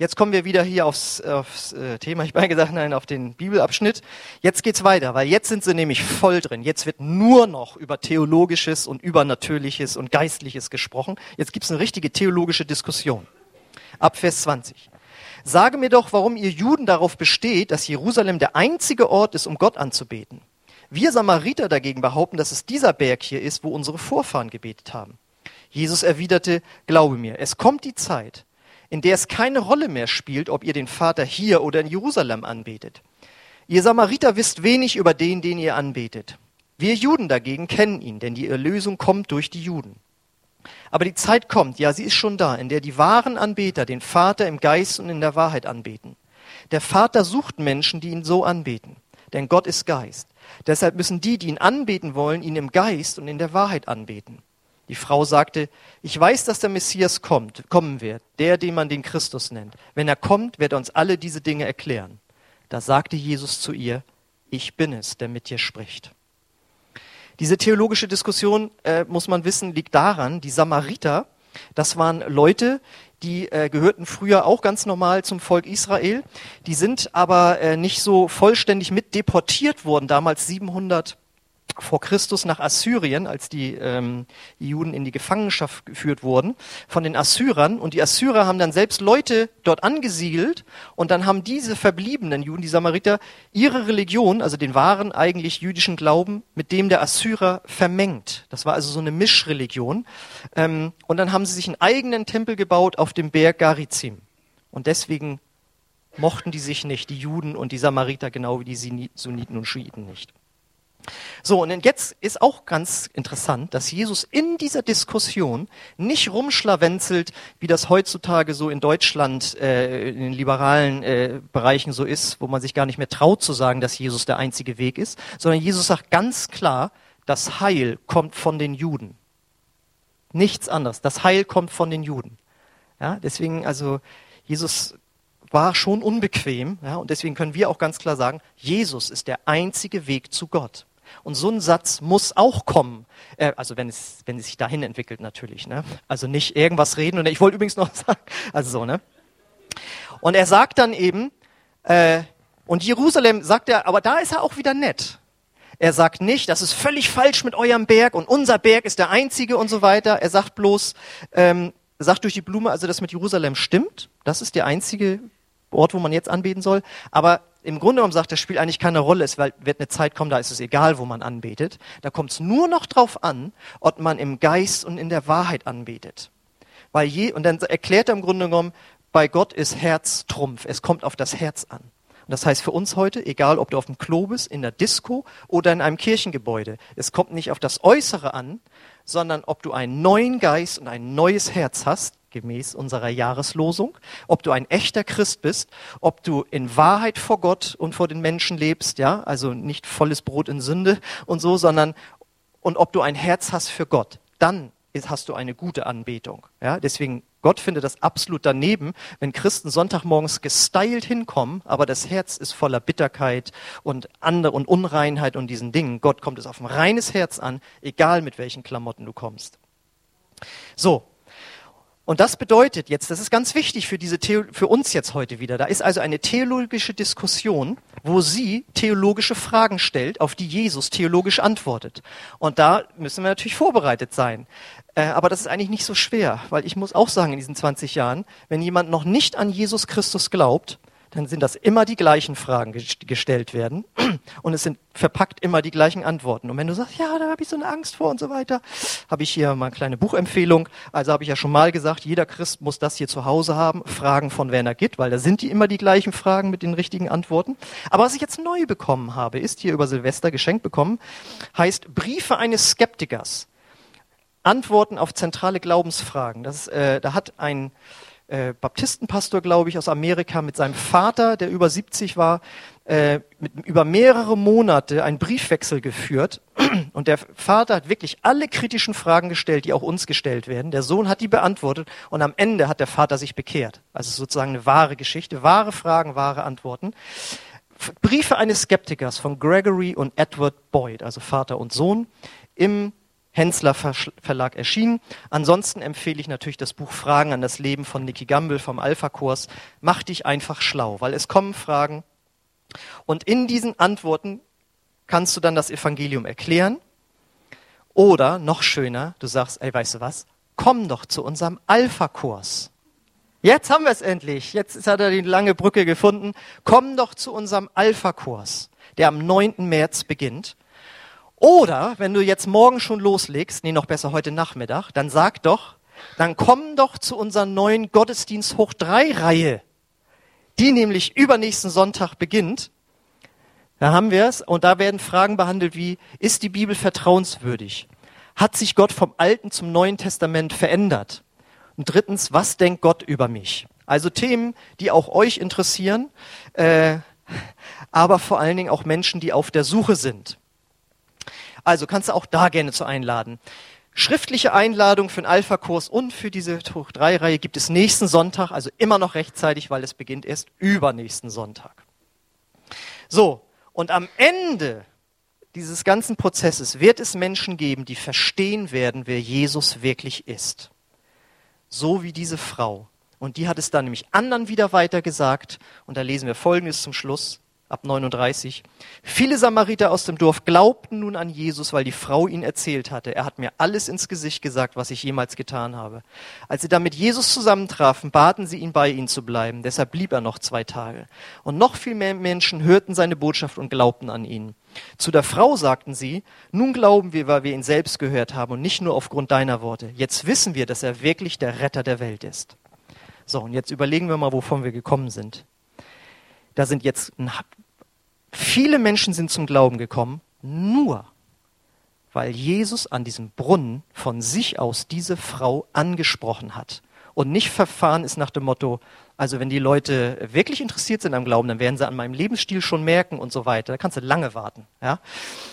Jetzt kommen wir wieder hier aufs, aufs äh, Thema, ich meine gesagt, nein, auf den Bibelabschnitt. Jetzt geht's weiter, weil jetzt sind sie nämlich voll drin. Jetzt wird nur noch über Theologisches und Übernatürliches und Geistliches gesprochen. Jetzt gibt's eine richtige theologische Diskussion. Ab Vers 20. Sage mir doch, warum ihr Juden darauf besteht, dass Jerusalem der einzige Ort ist, um Gott anzubeten. Wir Samariter dagegen behaupten, dass es dieser Berg hier ist, wo unsere Vorfahren gebetet haben. Jesus erwiderte, glaube mir, es kommt die Zeit, in der es keine Rolle mehr spielt, ob ihr den Vater hier oder in Jerusalem anbetet. Ihr Samariter wisst wenig über den, den ihr anbetet. Wir Juden dagegen kennen ihn, denn die Erlösung kommt durch die Juden. Aber die Zeit kommt, ja, sie ist schon da, in der die wahren Anbeter den Vater im Geist und in der Wahrheit anbeten. Der Vater sucht Menschen, die ihn so anbeten, denn Gott ist Geist. Deshalb müssen die, die ihn anbeten wollen, ihn im Geist und in der Wahrheit anbeten. Die Frau sagte, ich weiß, dass der Messias kommt, kommen wird, der, den man den Christus nennt. Wenn er kommt, wird er uns alle diese Dinge erklären. Da sagte Jesus zu ihr, ich bin es, der mit dir spricht. Diese theologische Diskussion, äh, muss man wissen, liegt daran, die Samariter, das waren Leute, die äh, gehörten früher auch ganz normal zum Volk Israel. Die sind aber äh, nicht so vollständig mit deportiert worden, damals 700 vor Christus nach Assyrien, als die, ähm, die Juden in die Gefangenschaft geführt wurden, von den Assyrern. Und die Assyrer haben dann selbst Leute dort angesiedelt und dann haben diese verbliebenen Juden, die Samariter, ihre Religion, also den wahren eigentlich jüdischen Glauben, mit dem der Assyrer vermengt. Das war also so eine Mischreligion. Ähm, und dann haben sie sich einen eigenen Tempel gebaut auf dem Berg Garizim. Und deswegen mochten die sich nicht, die Juden und die Samariter, genau wie die Sunniten und Schiiten nicht. So, und jetzt ist auch ganz interessant, dass Jesus in dieser Diskussion nicht rumschlawenzelt, wie das heutzutage so in Deutschland, äh, in den liberalen äh, Bereichen so ist, wo man sich gar nicht mehr traut zu sagen, dass Jesus der einzige Weg ist, sondern Jesus sagt ganz klar, das Heil kommt von den Juden. Nichts anderes. Das Heil kommt von den Juden. Ja, deswegen, also, Jesus war schon unbequem, ja, und deswegen können wir auch ganz klar sagen, Jesus ist der einzige Weg zu Gott. Und so ein Satz muss auch kommen. Äh, also wenn es, wenn es sich dahin entwickelt natürlich. Ne? Also nicht irgendwas reden. Und ich wollte übrigens noch sagen, also so, ne? Und er sagt dann eben, äh, und Jerusalem sagt er, aber da ist er auch wieder nett. Er sagt nicht, das ist völlig falsch mit eurem Berg und unser Berg ist der einzige und so weiter. Er sagt bloß, ähm, sagt durch die Blume, also das mit Jerusalem stimmt. Das ist der einzige Ort, wo man jetzt anbeten soll. Aber im Grunde genommen sagt, das spielt eigentlich keine Rolle. Es wird eine Zeit kommen, da ist es egal, wo man anbetet. Da kommt es nur noch drauf an, ob man im Geist und in der Wahrheit anbetet. Weil je, und dann erklärt er im Grunde genommen, bei Gott ist Herz Trumpf. Es kommt auf das Herz an. Und das heißt für uns heute, egal ob du auf dem Klo bist, in der Disco oder in einem Kirchengebäude, es kommt nicht auf das Äußere an, sondern ob du einen neuen Geist und ein neues Herz hast, gemäß unserer Jahreslosung, ob du ein echter Christ bist, ob du in Wahrheit vor Gott und vor den Menschen lebst, ja, also nicht volles Brot in Sünde und so, sondern und ob du ein Herz hast für Gott, dann hast du eine gute Anbetung. Ja, deswegen Gott findet das absolut daneben, wenn Christen Sonntagmorgens gestylt hinkommen, aber das Herz ist voller Bitterkeit und andere und Unreinheit und diesen Dingen. Gott kommt es auf ein reines Herz an, egal mit welchen Klamotten du kommst. So, und das bedeutet jetzt, das ist ganz wichtig für, diese Theo für uns jetzt heute wieder, da ist also eine theologische Diskussion, wo sie theologische Fragen stellt, auf die Jesus theologisch antwortet. Und da müssen wir natürlich vorbereitet sein. Äh, aber das ist eigentlich nicht so schwer, weil ich muss auch sagen, in diesen 20 Jahren, wenn jemand noch nicht an Jesus Christus glaubt, dann sind das immer die gleichen Fragen gestellt werden und es sind verpackt immer die gleichen Antworten. Und wenn du sagst, ja, da habe ich so eine Angst vor und so weiter, habe ich hier mal eine kleine Buchempfehlung. Also habe ich ja schon mal gesagt, jeder Christ muss das hier zu Hause haben, Fragen von Werner Gitt, weil da sind die immer die gleichen Fragen mit den richtigen Antworten. Aber was ich jetzt neu bekommen habe, ist hier über Silvester geschenkt bekommen, heißt Briefe eines Skeptikers. Antworten auf zentrale Glaubensfragen. Das, äh, da hat ein äh, Baptistenpastor, glaube ich, aus Amerika mit seinem Vater, der über 70 war, äh, mit, über mehrere Monate einen Briefwechsel geführt. Und der Vater hat wirklich alle kritischen Fragen gestellt, die auch uns gestellt werden. Der Sohn hat die beantwortet und am Ende hat der Vater sich bekehrt. Also sozusagen eine wahre Geschichte, wahre Fragen, wahre Antworten. Briefe eines Skeptikers von Gregory und Edward Boyd, also Vater und Sohn, im Hensler Verlag erschienen. Ansonsten empfehle ich natürlich das Buch Fragen an das Leben von Nicky Gamble vom Alpha-Kurs. Mach dich einfach schlau, weil es kommen Fragen. Und in diesen Antworten kannst du dann das Evangelium erklären. Oder noch schöner, du sagst, ey, weißt du was? Komm doch zu unserem Alpha-Kurs. Jetzt haben wir es endlich. Jetzt hat er die lange Brücke gefunden. Komm doch zu unserem Alpha-Kurs, der am 9. März beginnt. Oder wenn du jetzt morgen schon loslegst, nee, noch besser heute Nachmittag, dann sag doch, dann komm doch zu unserer neuen Gottesdienst hoch drei Reihe, die nämlich übernächsten Sonntag beginnt. Da haben wir es und da werden Fragen behandelt wie, ist die Bibel vertrauenswürdig? Hat sich Gott vom Alten zum Neuen Testament verändert? Und drittens, was denkt Gott über mich? Also Themen, die auch euch interessieren. Äh, aber vor allen Dingen auch Menschen, die auf der Suche sind. Also kannst du auch da gerne zu einladen. Schriftliche Einladung für den Alpha-Kurs und für diese Tuch 3-Reihe gibt es nächsten Sonntag, also immer noch rechtzeitig, weil es beginnt erst übernächsten Sonntag. So, und am Ende dieses ganzen Prozesses wird es Menschen geben, die verstehen werden, wer Jesus wirklich ist. So wie diese Frau. Und die hat es dann nämlich anderen wieder weitergesagt. Und da lesen wir Folgendes zum Schluss ab 39. Viele Samariter aus dem Dorf glaubten nun an Jesus, weil die Frau ihn erzählt hatte. Er hat mir alles ins Gesicht gesagt, was ich jemals getan habe. Als sie dann mit Jesus zusammentrafen, baten sie ihn, bei ihnen zu bleiben. Deshalb blieb er noch zwei Tage. Und noch viel mehr Menschen hörten seine Botschaft und glaubten an ihn. Zu der Frau sagten sie, nun glauben wir, weil wir ihn selbst gehört haben und nicht nur aufgrund deiner Worte. Jetzt wissen wir, dass er wirklich der Retter der Welt ist. So, und jetzt überlegen wir mal, wovon wir gekommen sind. Da sind jetzt viele Menschen sind zum Glauben gekommen, nur weil Jesus an diesem Brunnen von sich aus diese Frau angesprochen hat und nicht verfahren ist nach dem Motto, also wenn die Leute wirklich interessiert sind am Glauben, dann werden sie an meinem Lebensstil schon merken und so weiter. Da kannst du lange warten. Ja?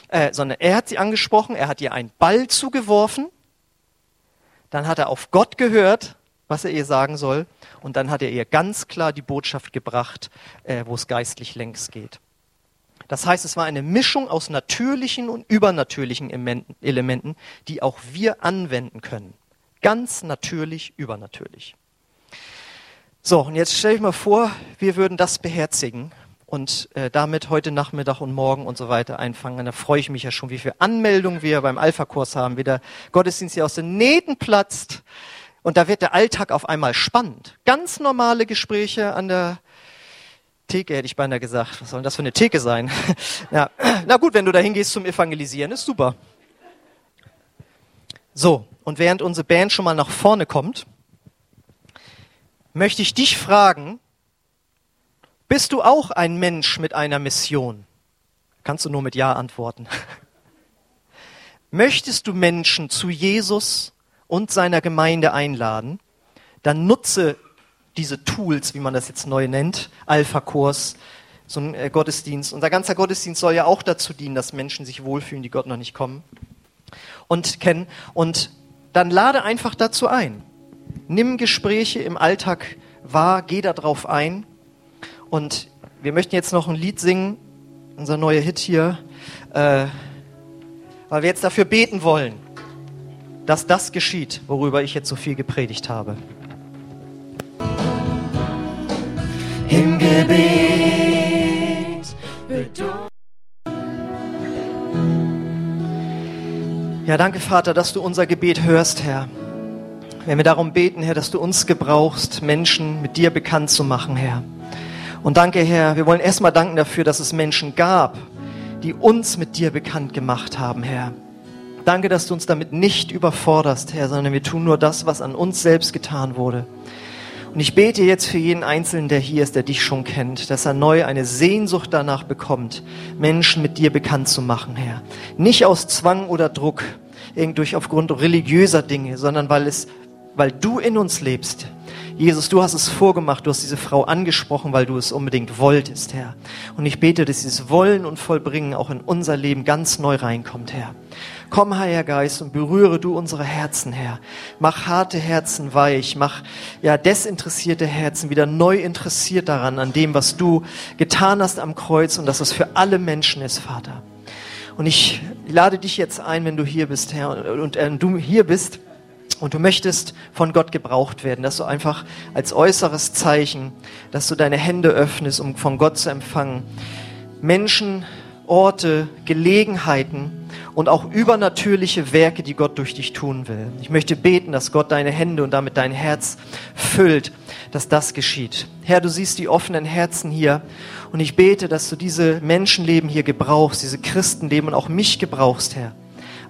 Äh, sondern er hat sie angesprochen, er hat ihr einen Ball zugeworfen, dann hat er auf Gott gehört, was er ihr sagen soll, und dann hat er ihr ganz klar die Botschaft gebracht, äh, wo es geistlich längs geht. Das heißt, es war eine Mischung aus natürlichen und übernatürlichen Elementen, die auch wir anwenden können. Ganz natürlich, übernatürlich. So, und jetzt stelle ich mal vor, wir würden das beherzigen und äh, damit heute Nachmittag und morgen und so weiter einfangen. Da freue ich mich ja schon, wie viele Anmeldungen wir beim Alpha-Kurs haben, wie der Gottesdienst hier aus den Nähten platzt. Und da wird der Alltag auf einmal spannend. Ganz normale Gespräche an der Theke, hätte ich beinahe gesagt. Was soll denn das für eine Theke sein? ja, na gut, wenn du da hingehst zum Evangelisieren, ist super. So, und während unsere Band schon mal nach vorne kommt, möchte ich dich fragen, bist du auch ein Mensch mit einer Mission? Kannst du nur mit Ja antworten. Möchtest du Menschen zu Jesus und seiner Gemeinde einladen, dann nutze diese Tools, wie man das jetzt neu nennt, Alpha-Kurs, so ein äh, Gottesdienst. Unser ganzer Gottesdienst soll ja auch dazu dienen, dass Menschen sich wohlfühlen, die Gott noch nicht kommen und kennen. Und dann lade einfach dazu ein. Nimm Gespräche im Alltag wahr, geh darauf ein. Und wir möchten jetzt noch ein Lied singen, unser neuer Hit hier, äh, weil wir jetzt dafür beten wollen, dass das geschieht, worüber ich jetzt so viel gepredigt habe. Im Gebet. Ja, danke Vater, dass du unser Gebet hörst, Herr. Wenn wir darum beten, Herr, dass du uns gebrauchst, Menschen mit dir bekannt zu machen, Herr. Und danke, Herr, wir wollen erstmal danken dafür, dass es Menschen gab, die uns mit dir bekannt gemacht haben, Herr. Danke, dass du uns damit nicht überforderst, Herr, sondern wir tun nur das, was an uns selbst getan wurde. Und ich bete jetzt für jeden Einzelnen, der hier ist, der dich schon kennt, dass er neu eine Sehnsucht danach bekommt, Menschen mit dir bekannt zu machen, Herr. Nicht aus Zwang oder Druck, irgendwie aufgrund religiöser Dinge, sondern weil es, weil du in uns lebst. Jesus, du hast es vorgemacht, du hast diese Frau angesprochen, weil du es unbedingt wolltest, Herr. Und ich bete, dass dieses Wollen und Vollbringen auch in unser Leben ganz neu reinkommt, Herr. Komm, Heiliger Geist, und berühre du unsere Herzen, Herr. Mach harte Herzen weich, mach ja desinteressierte Herzen wieder neu interessiert daran, an dem, was du getan hast am Kreuz und dass es für alle Menschen ist, Vater. Und ich lade dich jetzt ein, wenn du hier bist, Herr, und, und äh, du hier bist und du möchtest von Gott gebraucht werden, dass du einfach als äußeres Zeichen, dass du deine Hände öffnest, um von Gott zu empfangen, Menschen, Orte, Gelegenheiten und auch übernatürliche Werke, die Gott durch dich tun will. Ich möchte beten, dass Gott deine Hände und damit dein Herz füllt, dass das geschieht. Herr, du siehst die offenen Herzen hier und ich bete, dass du diese Menschenleben hier gebrauchst, diese Christenleben und auch mich gebrauchst, Herr,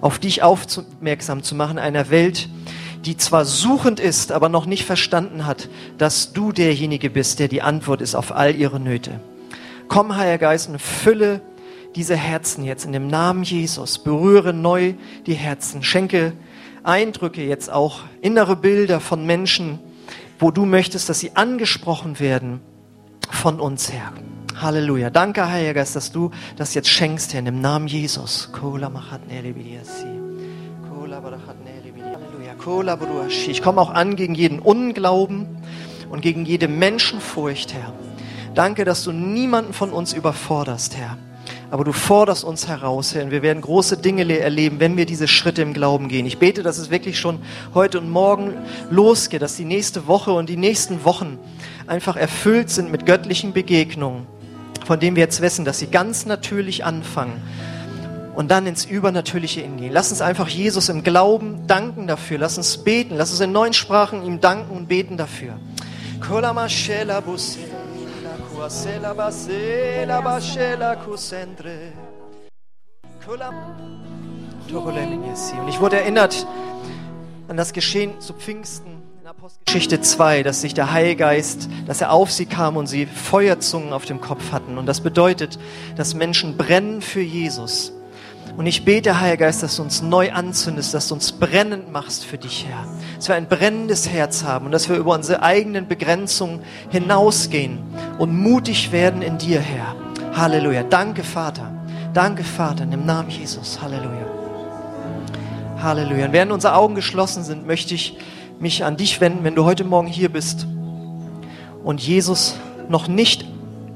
auf dich aufmerksam zu machen, einer Welt, die zwar suchend ist, aber noch nicht verstanden hat, dass du derjenige bist, der die Antwort ist auf all ihre Nöte. Komm, Heiliger Geist, und fülle diese Herzen jetzt in dem Namen Jesus. Berühre neu die Herzen. Schenke Eindrücke jetzt auch, innere Bilder von Menschen, wo du möchtest, dass sie angesprochen werden von uns, Herr. Halleluja. Danke, Heiliger Geist, dass du das jetzt schenkst, Herr, im Namen Jesus. Ich komme auch an gegen jeden Unglauben und gegen jede Menschenfurcht, Herr. Danke, dass du niemanden von uns überforderst, Herr. Aber du forderst uns heraus, Herr, und wir werden große Dinge erleben, wenn wir diese Schritte im Glauben gehen. Ich bete, dass es wirklich schon heute und morgen losgeht, dass die nächste Woche und die nächsten Wochen einfach erfüllt sind mit göttlichen Begegnungen, von denen wir jetzt wissen, dass sie ganz natürlich anfangen und dann ins Übernatürliche hingehen. Lass uns einfach Jesus im Glauben danken dafür. Lass uns beten. Lass uns in neuen Sprachen ihm danken und beten dafür. Und ich wurde erinnert an das Geschehen zu Pfingsten in Apostelgeschichte 2, dass sich der Heilgeist, dass er auf sie kam und sie Feuerzungen auf dem Kopf hatten. Und das bedeutet, dass Menschen brennen für Jesus. Und ich bete, Heiliger Geist, dass du uns neu anzündest, dass du uns brennend machst für dich, Herr. Dass wir ein brennendes Herz haben und dass wir über unsere eigenen Begrenzungen hinausgehen und mutig werden in dir, Herr. Halleluja. Danke, Vater. Danke, Vater, in dem Namen Jesus. Halleluja. Halleluja. Und während unsere Augen geschlossen sind, möchte ich mich an dich wenden, wenn du heute Morgen hier bist und Jesus noch nicht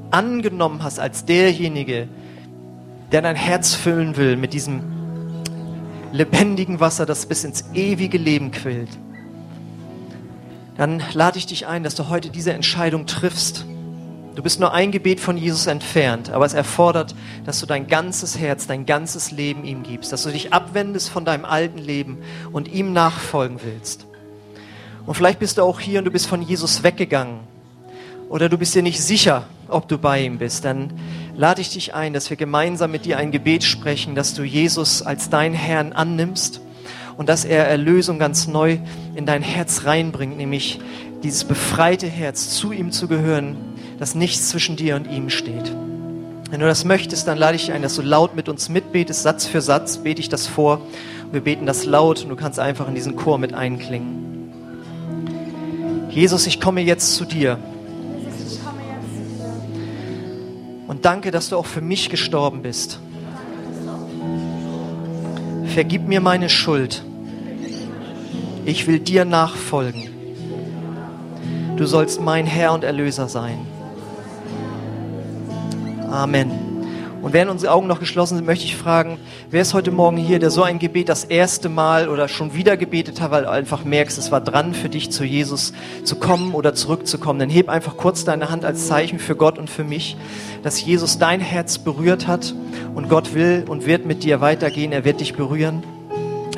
angenommen hast als derjenige, der dein Herz füllen will mit diesem lebendigen Wasser, das bis ins ewige Leben quillt, dann lade ich dich ein, dass du heute diese Entscheidung triffst. Du bist nur ein Gebet von Jesus entfernt, aber es erfordert, dass du dein ganzes Herz, dein ganzes Leben ihm gibst, dass du dich abwendest von deinem alten Leben und ihm nachfolgen willst. Und vielleicht bist du auch hier und du bist von Jesus weggegangen oder du bist dir nicht sicher, ob du bei ihm bist. Dann lade ich dich ein, dass wir gemeinsam mit dir ein Gebet sprechen, dass du Jesus als dein Herrn annimmst und dass er Erlösung ganz neu in dein Herz reinbringt, nämlich dieses befreite Herz, zu ihm zu gehören, dass nichts zwischen dir und ihm steht. Wenn du das möchtest, dann lade ich dich ein, dass du laut mit uns mitbetest, Satz für Satz bete ich das vor. Wir beten das laut und du kannst einfach in diesen Chor mit einklingen. Jesus, ich komme jetzt zu dir. Und danke, dass du auch für mich gestorben bist. Vergib mir meine Schuld. Ich will dir nachfolgen. Du sollst mein Herr und Erlöser sein. Amen. Und während unsere Augen noch geschlossen sind, möchte ich fragen, wer ist heute Morgen hier, der so ein Gebet das erste Mal oder schon wieder gebetet hat, weil du einfach merkst, es war dran für dich zu Jesus zu kommen oder zurückzukommen. Dann heb einfach kurz deine Hand als Zeichen für Gott und für mich, dass Jesus dein Herz berührt hat und Gott will und wird mit dir weitergehen. Er wird dich berühren.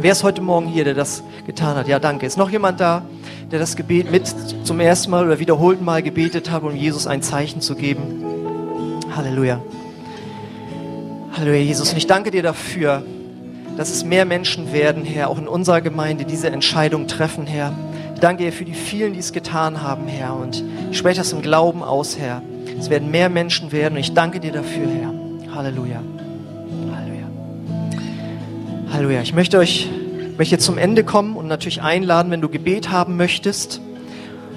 Wer ist heute Morgen hier, der das getan hat? Ja, danke. Ist noch jemand da, der das Gebet mit zum ersten Mal oder wiederholten Mal gebetet hat, um Jesus ein Zeichen zu geben? Halleluja. Halleluja, Jesus. Und ich danke dir dafür, dass es mehr Menschen werden, Herr, auch in unserer Gemeinde diese Entscheidung treffen, Herr. Ich danke dir für die vielen, die es getan haben, Herr. Und ich spreche das im Glauben aus, Herr. Es werden mehr Menschen werden und ich danke dir dafür, Herr. Halleluja. Halleluja. Halleluja. Ich möchte euch möchte zum Ende kommen und natürlich einladen, wenn du Gebet haben möchtest,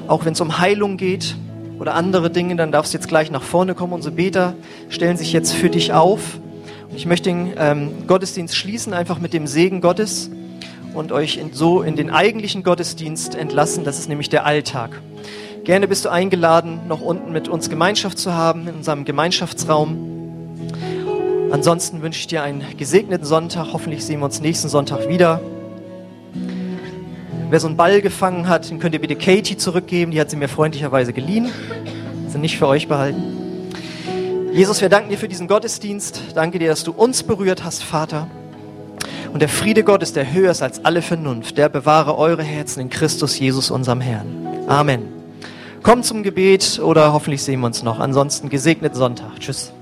auch wenn es um Heilung geht oder andere Dinge, dann darfst du jetzt gleich nach vorne kommen. Unsere Beter stellen sich jetzt für dich auf. Ich möchte den ähm, Gottesdienst schließen, einfach mit dem Segen Gottes und euch in, so in den eigentlichen Gottesdienst entlassen. Das ist nämlich der Alltag. Gerne bist du eingeladen, noch unten mit uns Gemeinschaft zu haben, in unserem Gemeinschaftsraum. Ansonsten wünsche ich dir einen gesegneten Sonntag. Hoffentlich sehen wir uns nächsten Sonntag wieder. Wer so einen Ball gefangen hat, den könnt ihr bitte Katie zurückgeben. Die hat sie mir freundlicherweise geliehen. Sind nicht für euch behalten. Jesus, wir danken dir für diesen Gottesdienst. Danke dir, dass du uns berührt hast, Vater. Und der Friede Gottes, der höher ist als alle Vernunft, der bewahre eure Herzen in Christus Jesus, unserem Herrn. Amen. Kommt zum Gebet oder hoffentlich sehen wir uns noch. Ansonsten gesegneten Sonntag. Tschüss.